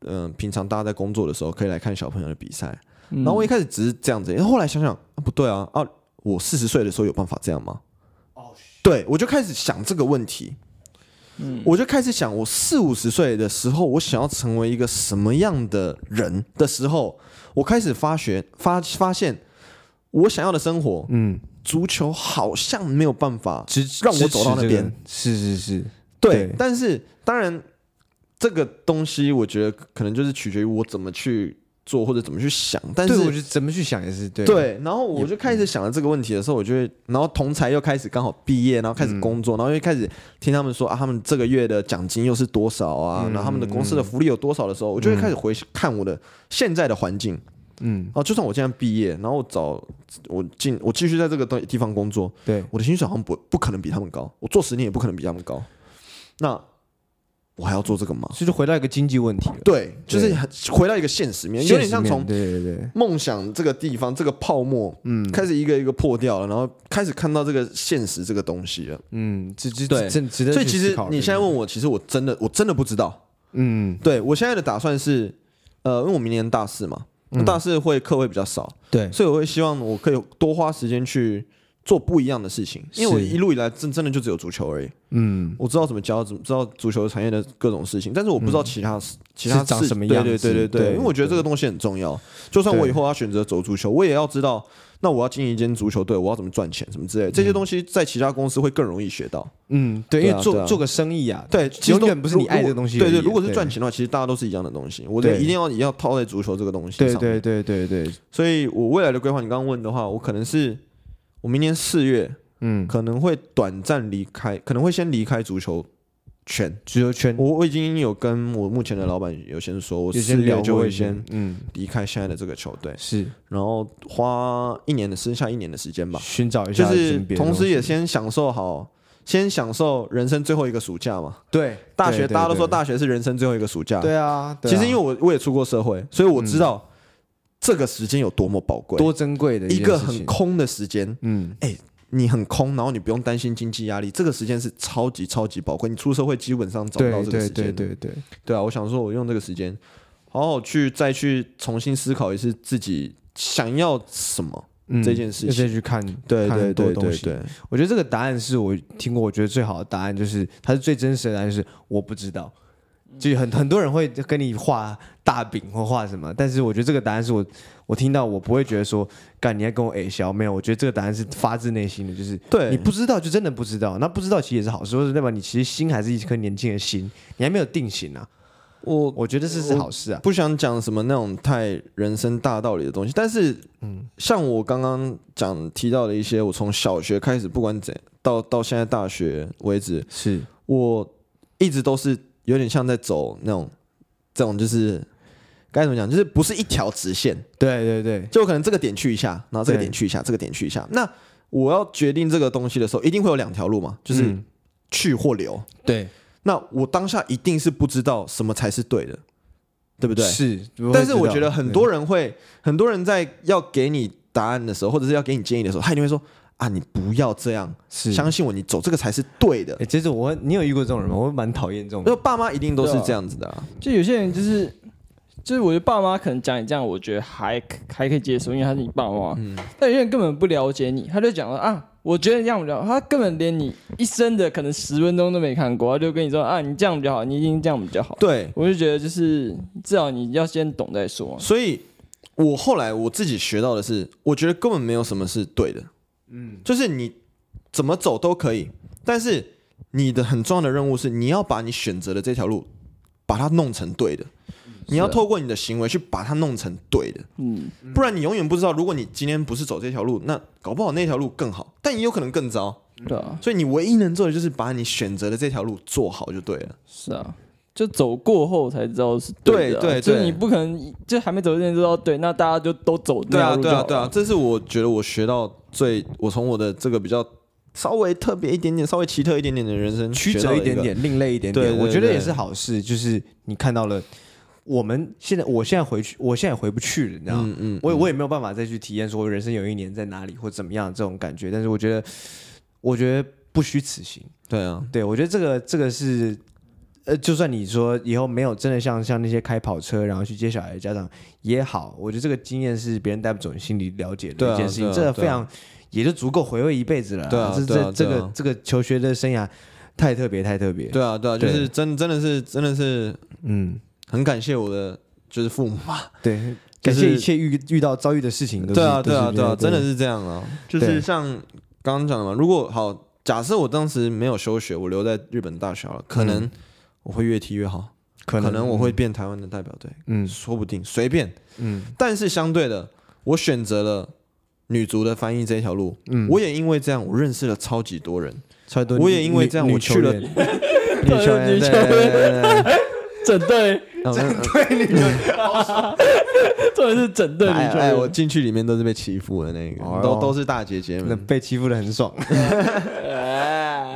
S3: 嗯、呃，平常大家在工作的时候可以来看小朋友的比赛。然后我一开始只是这样子，然后后来想想啊，不对啊啊！我四十岁的时候有办法这样吗？哦，对，我就开始想这个问题。嗯，我就开始想，我四五十岁的时候，我想要成为一个什么样的人的时候，我开始发觉发发现，我想要的生活，嗯，足球好像没有办法让我走到那边。
S1: 是是是，
S3: 对。但是当然，这个东西我觉得可能就是取决于我怎么去。做或者怎么去想，但是
S1: 我觉得怎么去想也是对。
S3: 对，然后我就开始想了这个问题的时候，我就会，然后同才又开始刚好毕业，然后开始工作，然后又开始听他们说啊，他们这个月的奖金又是多少啊，然后他们的公司的福利有多少的时候，我就会开始回看我的现在的环境，嗯，哦，就算我现在毕业，然后我找我进我继续在这个地方工作，对，我的薪水好像不不可能比他们高，我做十年也不可能比他们高，那。我还要做这个吗？
S1: 所以就回到一个经济问题了。
S3: 对，就是回到一个现实面，有点像从对对对梦想这个地方这个泡沫，嗯，开始一个一个破掉了，然后开始看到这个现实这个东西了。嗯，这这对，所以其实你现在问我，其实我真的我真的不知道。嗯，对我现在的打算是，呃，因为我明年大四嘛，大四会课会比较少，对，所以我会希望我可以多花时间去。做不一样的事情，因为我一路以来真真的就只有足球而已。嗯，我知道怎么教，怎么知道足球产业的各种事情，但是我不知道其他其他
S1: 长什么样。
S3: 对对对对对，因为我觉得这个东西很重要。就算我以后要选择走足球，我也要知道，那我要经营一间足球队，我要怎么赚钱，什么之类这些东西，在其他公司会更容易学到。
S1: 嗯，对，因为做做个生意啊，对，永远不是你爱的东西。
S3: 对对，如果是赚钱的话，其实大家都是一样的东西。我一定要也要套在足球这个东西上。
S1: 对对对对对，
S3: 所以我未来的规划，你刚刚问的话，我可能是我明年四月。嗯，可能会短暂离开，可能会先离开足球圈，
S1: 足球圈。
S3: 我我已经有跟我目前的老板有先说，我四月就会先嗯。离开现在的这个球队，是，然后花一年的剩下一年的时间吧，
S1: 寻找一下，
S3: 就是同时也先享受好，先享受人生最后一个暑假嘛。
S1: 对，
S3: 大学大家都说大学是人生最后一个暑假，
S1: 对啊。
S3: 其实因为我我也出过社会，所以我知道这个时间有多么宝贵，
S1: 多珍贵的
S3: 一个很空的时间。嗯，哎。你很空，然后你不用担心经济压力，这个时间是超级超级宝贵。你出社会基本上找不到这个时间。对对对对对，对啊！我想说，我用这个时间，好好去再去重新思考一次自己想要什么、嗯、这件事情，
S1: 再去看对对对对对。我觉得这个答案是我听过，我觉得最好的答案就是它是最真实的答案，就是我不知道。就很很多人会跟你画大饼或画什么，但是我觉得这个答案是我我听到我不会觉得说，干你还跟我哎笑没有，我觉得这个答案是发自内心的，就是对你不知道就真的不知道，那不知道其实也是好事，或者代表你其实心还是一颗年轻的心，你还没有定型啊。我我觉得这是好事啊，
S3: 不想讲什么那种太人生大道理的东西，但是嗯，像我刚刚讲提到的一些，我从小学开始，不管怎到到现在大学为止，是我一直都是。有点像在走那种，这种就是该怎么讲？就是不是一条直线。
S1: 对对对，
S3: 就可能这个点去一下，然后这个点去一下，这个点去一下。那我要决定这个东西的时候，一定会有两条路嘛，就是去或留。
S1: 对，
S3: 那我当下一定是不知道什么才是对的，对不对？
S1: 是。
S3: 但是我觉得很多人会，很多人在要给你答案的时候，或者是要给你建议的时候，他一定会说。啊，你不要这样，是相信我，你走这个才是对的。
S1: 哎，其实我，你有遇过这种人吗？我蛮讨厌这种人。
S3: 就爸妈一定都是这样子的，啊啊，
S2: 就有些人就是，就是我觉得爸妈可能讲你这样，我觉得还还可以接受，因为他是你爸妈。嗯。但有些人根本不了解你，他就讲了啊，我觉得这样比较好，他根本连你一生的可能十分钟都没看过，他就跟你说啊，你这样比较好，你一定这样比较好。
S3: 对，
S2: 我就觉得就是至少你要先懂再说。
S3: 所以我后来我自己学到的是，我觉得根本没有什么是对的。嗯，就是你。怎么走都可以，但是你的很重要的任务是，你要把你选择的这条路，把它弄成对的。你要透过你的行为去把它弄成对的。嗯，不然你永远不知道，如果你今天不是走这条路，那搞不好那条路更好，但也有可能更糟。对啊，所以你唯一能做的就是把你选择的这条路做好就对了。
S2: 是啊，就走过后才知道是对的。对对，就你不可能就还没走之前知道对，那大家就都走。
S3: 对啊，对啊，对啊，这是我觉得我学到最，我从我的这个比较。稍微特别一点点，稍微奇特一点点的人生，
S1: 曲折一点点，另类一点点，我觉得也是好事。就是你看到了，我们现在，我现在回去，我现在回不去了，你知道吗？嗯嗯，我我也没有办法再去体验说人生有一年在哪里或怎么样这种感觉。但是我觉得，我觉得不虚此行。
S3: 对啊，
S1: 对我觉得这个这个是，呃，就算你说以后没有真的像像那些开跑车然后去接小孩的家长也好，我觉得这个经验是别人带不走，你心里了解的一件事情，这个非常。也就足够回味一辈子了。
S3: 对啊，这这
S1: 这个这个求学的生涯太特别，太特别。
S3: 对啊，对啊，就是真真的是真的是，嗯，很感谢我的就是父母嘛。
S1: 对，感谢一切遇遇到遭遇的事情。
S3: 对啊，对啊，对啊，真的是这样啊。就是像刚刚讲的嘛，如果好，假设我当时没有休学，我留在日本大学了，可能我会越踢越好，可能我会变台湾的代表队，嗯，说不定，随便，嗯。但是相对的，我选择了。女足的翻译这条路，嗯，我也因为这样，我认识了超级多人，超多。我也因为这样，我去了女
S2: 球员，女球员，整队，
S1: 整队女球员，
S2: 特别是整队女球员。
S3: 哎，我进去里面都是被欺负的那个，都都是大姐姐们，
S1: 被欺负的很爽。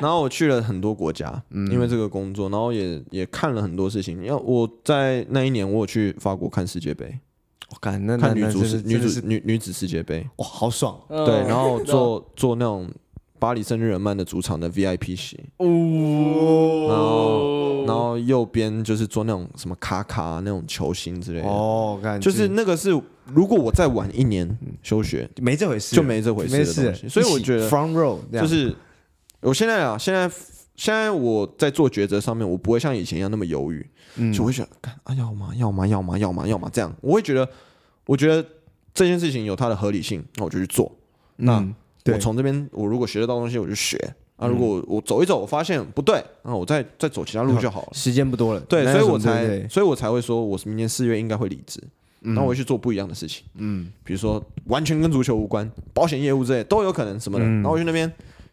S3: 然后我去了很多国家，因为这个工作，然后也也看了很多事情。因为我在那一年，我有去法国看世界杯。
S1: 我看那
S3: 看女足是女足女女子世界杯，
S1: 哇，好爽！
S3: 对，然后做做那种巴黎圣日耳曼的主场的 VIP 席，哦，然后然后右边就是做那种什么卡卡那种球星之类的，哦，感觉就是那个是如果我再晚一年休学，
S1: 没这回事，
S3: 就没这回事的东西。所以我觉得
S1: front row
S3: 就是我现在啊，现在。现在我在做抉择上面，我不会像以前一样那么犹豫，嗯，就会想，啊，要吗？要吗？要吗？要吗？要吗？这样，我会觉得，我觉得这件事情有它的合理性，那我就去做。那我从这边，我如果学得到东西，我就学。啊，如果我走一走，我发现不对，那我再再走其他路就好了。
S1: 时间不多了，
S3: 对，所以我才，所以我才会说，我是明年四月应该会离职，然后我会去做不一样的事情，嗯，比如说完全跟足球无关，保险业务之类都有可能什么的，然后我去那边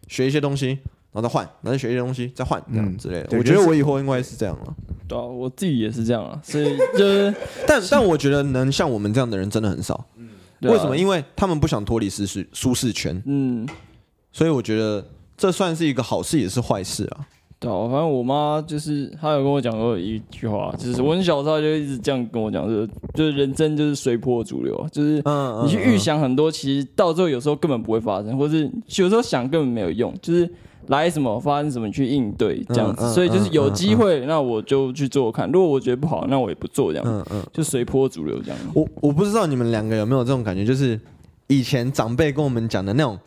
S3: 学一些东西。然后再换，然后再学一些东西，再换这样之类的。嗯、我觉得我以后应该是这样了。
S2: 对啊，我自己也是这样啊。所以就是，
S3: 但但我觉得能像我们这样的人真的很少。嗯，为什么？因为他们不想脱离舒适舒适圈。嗯，所以我觉得这算是一个好事，也是坏事啊。
S2: 对啊，反正我妈就是她有跟我讲过一句话，就是我很小时候就一直这样跟我讲，就是就是人生就是随波逐流，就是你去预想很多，其实到最后有时候根本不会发生，或是有时候想根本没有用，就是。来什么发生什么去应对这样子，嗯嗯、所以就是有机会，那我就去做看。如果我觉得不好，那我也不做这样子，嗯嗯、就随波逐流这样。
S3: 我我不知道你们两个有没有这种感觉，就是以前长辈跟我们讲的那种。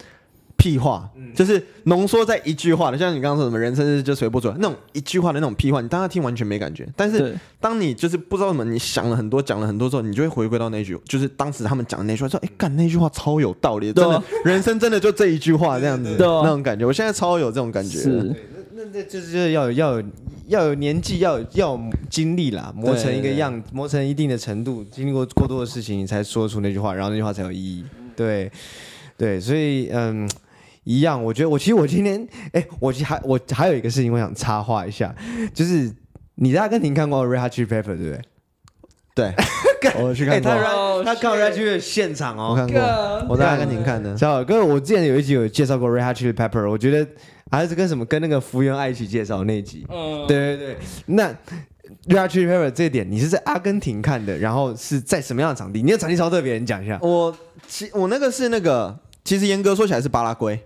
S3: 屁话，就是浓缩在一句话的，像你刚刚说什么人生就随波逐流那种一句话的那种屁话，你当时听完全没感觉。但是当你就是不知道什么，你想了很多，讲了很多之后，你就会回归到那句，就是当时他们讲的那句话，说：“哎，干那句话超有道理，真的，人生真的就这一句话这样子，那种感觉。”我现在超有这种感觉。是，
S1: 那那就是要有要有要有年纪，要有要有经历啦，磨成一个样，磨成一定的程度，经历过过多的事情，你才说出那句话，然后那句话才有意义。对，对，所以嗯。一样，我觉得我其实我今天，哎，我其实还我还有一个事情，我想插话一下，就是你在阿根廷看过 Red Hot Chili Peppers 对不对？
S3: 对，我去看过。
S1: 他看 Red Hot Chili 现场哦，
S3: 我看过，我大概跟您看的。
S1: 小哥，我之前有一集有介绍过 Red Hot Chili Pepper，我觉得还是跟什么跟那个福原爱一起介绍那一集。嗯，对对对。那 Red Hot Chili Pepper 这一点，你是在阿根廷看的，然后是在什么样的场地？你的场地超特别，你讲一下。
S3: 我其我那个是那个，其实严格说起来是巴拉圭。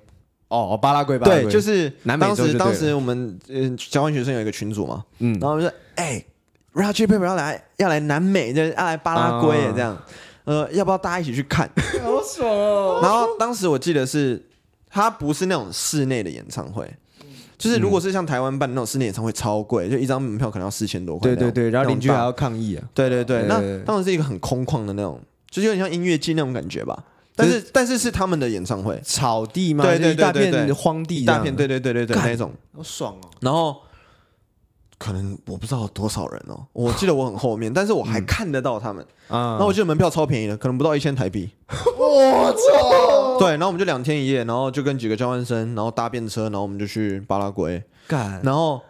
S1: 哦，巴拉圭，巴
S3: 拉圭，对，就是南美洲。当时当时我们嗯交换学生有一个群组嘛，嗯，然后我们说，哎 Chili Pepper 要来要来南美，就是要来巴拉圭这样，呃，要不要大家一起去看？
S2: 好爽哦！
S3: 然后当时我记得是，他不是那种室内的演唱会，就是如果是像台湾办的那种室内演唱会，超贵，就一张门票可能要四千多块。
S1: 对对对，然后邻居还要抗议啊。
S3: 对对对，那当时是一个很空旷的那种，就是有点像音乐季那种感觉吧。但是但是是他们的演唱会，
S1: 草地嘛？
S3: 对对对，
S1: 大片荒地，
S3: 大片，对对对对对，那种
S1: 好爽哦。
S3: 然后可能我不知道有多少人哦，我记得我很后面，但是我还看得到他们 啊。然后我记得门票超便宜的，可能不到一千台币。
S1: 我操！
S3: 对，然后我们就两天一夜，然后就跟几个交换生，然后搭便车，然后我们就去巴拉圭干。然后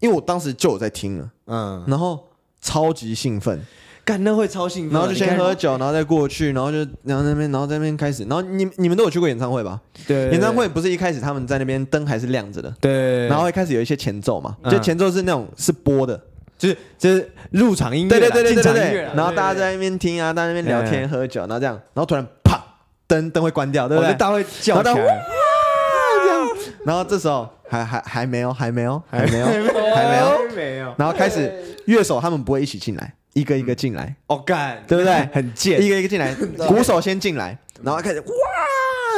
S3: 因为我当时就有在听了，嗯，然后超级兴奋。
S1: 干那会超兴奋，
S3: 然后就先喝酒，然后再过去，然后就然后那边，然后在那边开始，然后你你们都有去过演唱会吧？
S1: 对，
S3: 演唱会不是一开始他们在那边灯还是亮着的，
S1: 对，
S3: 然后会开始有一些前奏嘛，就前奏是那种是播的，
S1: 就是就是入场音乐，
S3: 对对对对对对，然后大家在那边听啊，在那边聊天喝酒，然后这样，然后突然啪，灯灯会关掉，对不对？
S1: 大家会叫起来，
S3: 这样，然后这时候还还还没有，还没有，还没有，还没有，没有，然后开始乐手他们不会一起进来。一个一个进来，
S1: 哦干，
S3: 对不对？
S1: 很贱，
S3: 一个一个进来，鼓手先进来，然后开始哇，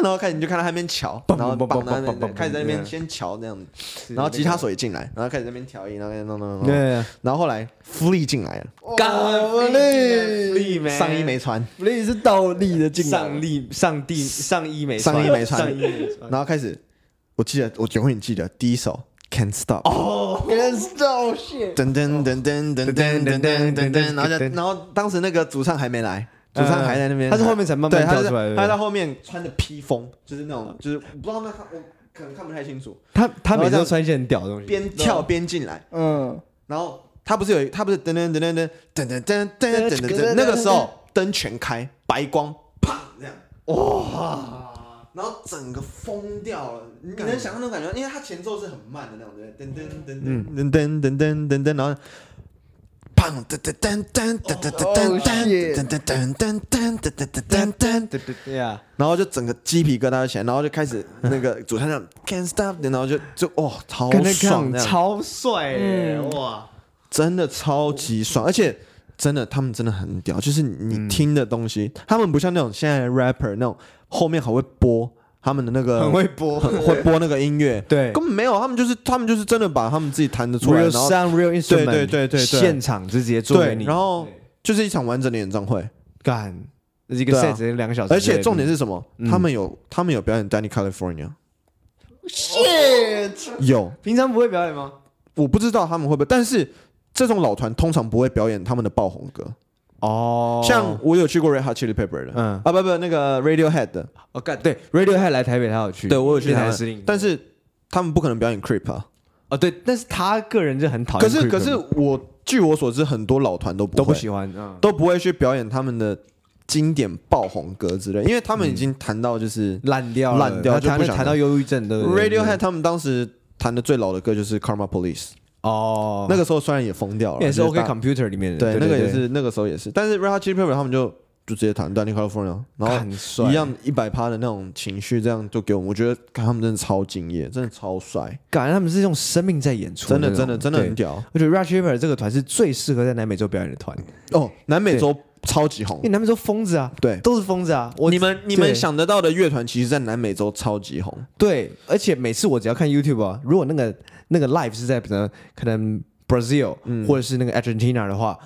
S3: 然后开始你就看到他那边乔，然后绑在那边，开始在那边先乔这样子，然后吉他手也进来，然后开始在那边调音，然后弄弄弄，对，然后后来 Flea 进来了，
S1: 干 Flea，
S3: 上衣没穿
S1: ，Flea 是倒立的进来，上立上帝上衣没
S3: 上衣没穿，然后开始，我记得我永远记得第一首。Can't stop！
S1: 哦，Can't stop！
S3: 噔噔噔噔噔噔噔噔噔噔，然后就，然后当时那个主唱还没来，主唱还在那边，
S1: 他是后面才慢慢跳出来的。
S3: 他在后面穿着披风，就是那种，就是不知道那他我可能看不太清楚。
S1: 他他每次都穿一些很屌的东西，
S3: 边跳边进来。嗯，然后他不是有他不是噔噔噔噔噔噔噔噔噔噔噔，那个时候灯全开，白光，啪这样，哇！然后整个疯掉了，你能想象那种感觉？因为它前奏是很慢的那种，对，噔噔噔噔噔噔噔噔噔，然后砰噔噔噔噔噔噔噔噔噔噔噔噔噔噔噔噔，呀，然后就整个鸡皮疙瘩起来，然后就开始那个主唱唱 Can't Stop，然后就就哇，超爽，
S1: 超帅，哇，
S3: 真的超级爽，而且真的他们真的很屌，就是你听的东西，他们不像那种现在的 rapper 那种。后面很会播他们的那个，
S1: 很会播，
S3: 很会播那个音乐，
S1: 对，
S3: 根本没有，他们就是他们就是真的把他们自己弹的出来，然后对对对对，
S1: 现场直接做给你，
S3: 然后就是一场完整的演唱会，
S1: 干，一个 set 只有两个小时，
S3: 而且重点是什么？他们有他们有表演 Danny California》，shit，有，
S1: 平常不会表演吗？
S3: 我不知道他们会不会，但是这种老团通常不会表演他们的爆红歌。哦，像我有去过 Red Hot Chili Pepper 的，嗯，啊不不，那个 Radiohead 的，
S1: 哦干，对，Radiohead 来台北他有去，
S3: 对我有去台北，但是他们不可能表演 Creep 啊，
S1: 哦对，但是他个人就很讨厌，
S3: 可是可是我据我所知，很多老团都不
S1: 都不喜欢，
S3: 都不会去表演他们的经典爆红歌之类，因为他们已经弹到就是
S1: 烂掉
S3: 烂掉，就不想
S1: 弹到忧郁症的
S3: Radiohead 他们当时弹的最老的歌就是 Karma Police。哦，那个时候虽然也疯掉了，
S1: 也是 OK Computer 里面的，
S3: 对，那个也是那个时候也是，但是 Red Hot Chili Peppers 他们就就直接弹 Danny California，然后一样一百趴的那种情绪，这样就给我们，我觉得看他们真的超敬业，真的超帅，
S1: 感觉他们是用生命在演出，
S3: 真的真的真的很屌。
S1: 我觉得 Red Hot Chili Peppers 这个团是最适合在南美洲表演的团。
S3: 哦，南美洲超级红，
S1: 因为南美洲疯子啊，对，都是疯子啊。
S3: 我你们你们想得到的乐团，其实在南美洲超级红，
S1: 对，而且每次我只要看 YouTube 啊，如果那个那个 Live 是在可能可能。Brazil，或者是那个 Argentina 的话，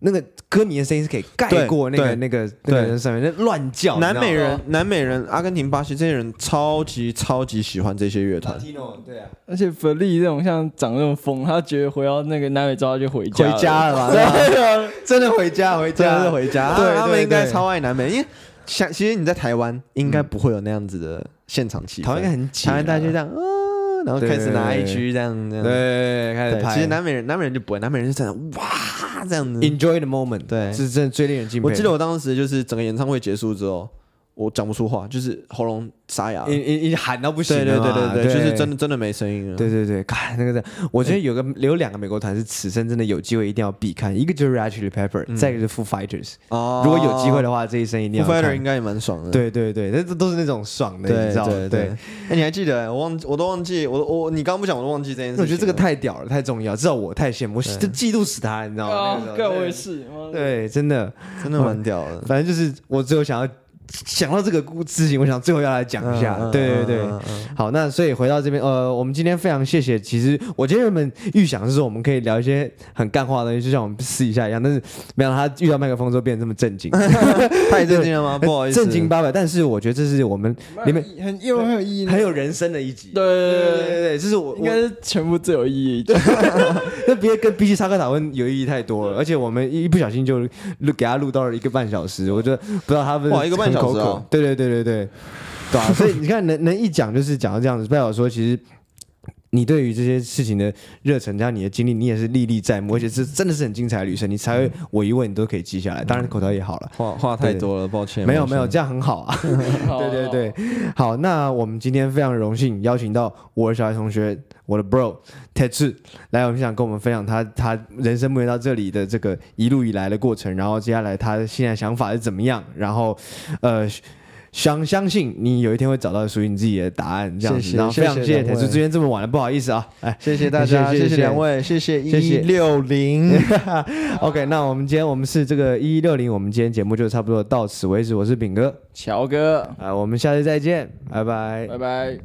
S1: 那个歌迷的声音是可以盖过那个那个那个人上面那乱叫。
S3: 南美人、南美人、阿根廷、巴西这些人超级超级喜欢这些乐团。
S2: 对啊，而且 Flea 这种像长那种疯，他觉得回到那个南美洲他就回
S1: 家回家了嘛，真的回家回家是回家。
S3: 对，他们应该超爱南美，因为像其实你在台湾应该不会有那样子的现场气氛，
S1: 台湾应该很挤，台湾
S3: 大家就这样。然后开始拿一区这样，这样，
S1: 对，开始拍。
S3: 其实南美人，南美人就不会，南美人就这样，哇，这样子
S1: ，enjoy the moment，
S3: 对，
S1: 是真的最令人敬佩。
S3: 我记得我当时就是整个演唱会结束之后。我讲不出话，就是喉咙沙哑，
S1: 一一一喊到不行。
S3: 对对对对对，就是真的真的没声音了。
S1: 对对对，看那个的，我觉得有个有两个美国团是此生真的有机会一定要必看，一个就是 Ratchet Pepper，再一个是 Foo Fighters。哦，如果有机会的话，这一生一定要。
S3: Foo Fighters 应该也蛮爽的。
S1: 对对对，那都都是那种爽的，你知道吗？对。
S3: 哎，你还记得？我忘，我都忘记，我我你刚刚不讲，我都忘记这件事。
S1: 我觉得这个太屌了，太重要，至少我太羡慕，我就嫉妒死他，你知道吗？
S2: 对，我也是。
S1: 对，真的
S3: 真的蛮屌的。
S1: 反正就是我只有想要。想到这个故事情，我想最后要来讲一下。嗯、对对对，嗯嗯、好，那所以回到这边，呃，我们今天非常谢谢。其实我今天原本预想是说，我们可以聊一些很干话的东西，就像我们试一下一样。但是没想到他遇到麦克风之后变得这么正经，
S3: 太正经了吗？不好意思，
S1: 正经八百。但是我觉得这是我们里面
S2: 很又很有意义、
S1: 很有人生的一集。
S2: 对对对对
S1: 对，这是我
S2: 应该是全部最有意义一集。
S1: 那别跟比起插科打诨有意义太多了，而且我们一不小心就录给他录到了一个半小时。我觉得不知道他们
S3: 哇，一个半口渴，
S1: 对对。对对对，对啊，所以你看，能能一讲就是讲到这样子，不要说，其实你对于这些事情的热忱加上你的经历，你也是历历在目，而且是真的是很精彩的旅程，你才会我一问你都可以记下来。当然口条也好了，
S3: 话话太多了，抱歉。
S1: 没有没有，这样很好啊。对对对，好，那我们今天非常荣幸邀请到我的小孩同学，我的 bro Tetsu 来，我们想跟我们分享他他人生目前到这里的这个一路以来的过程，然后接下来他现在想法是怎么样，然后呃。相相信你有一天会找到属于你自己的答案，这样子。然后非常谢谢铁叔，今天这么晚了，不好意思啊，哎，
S3: 谢谢大家，谢谢两位，谢谢一六零。
S1: OK，那我们今天我们是这个一六零，我们今天节目就差不多到此为止。我是炳哥，
S2: 乔哥，
S1: 啊，我们下次再见，拜拜，
S2: 拜拜。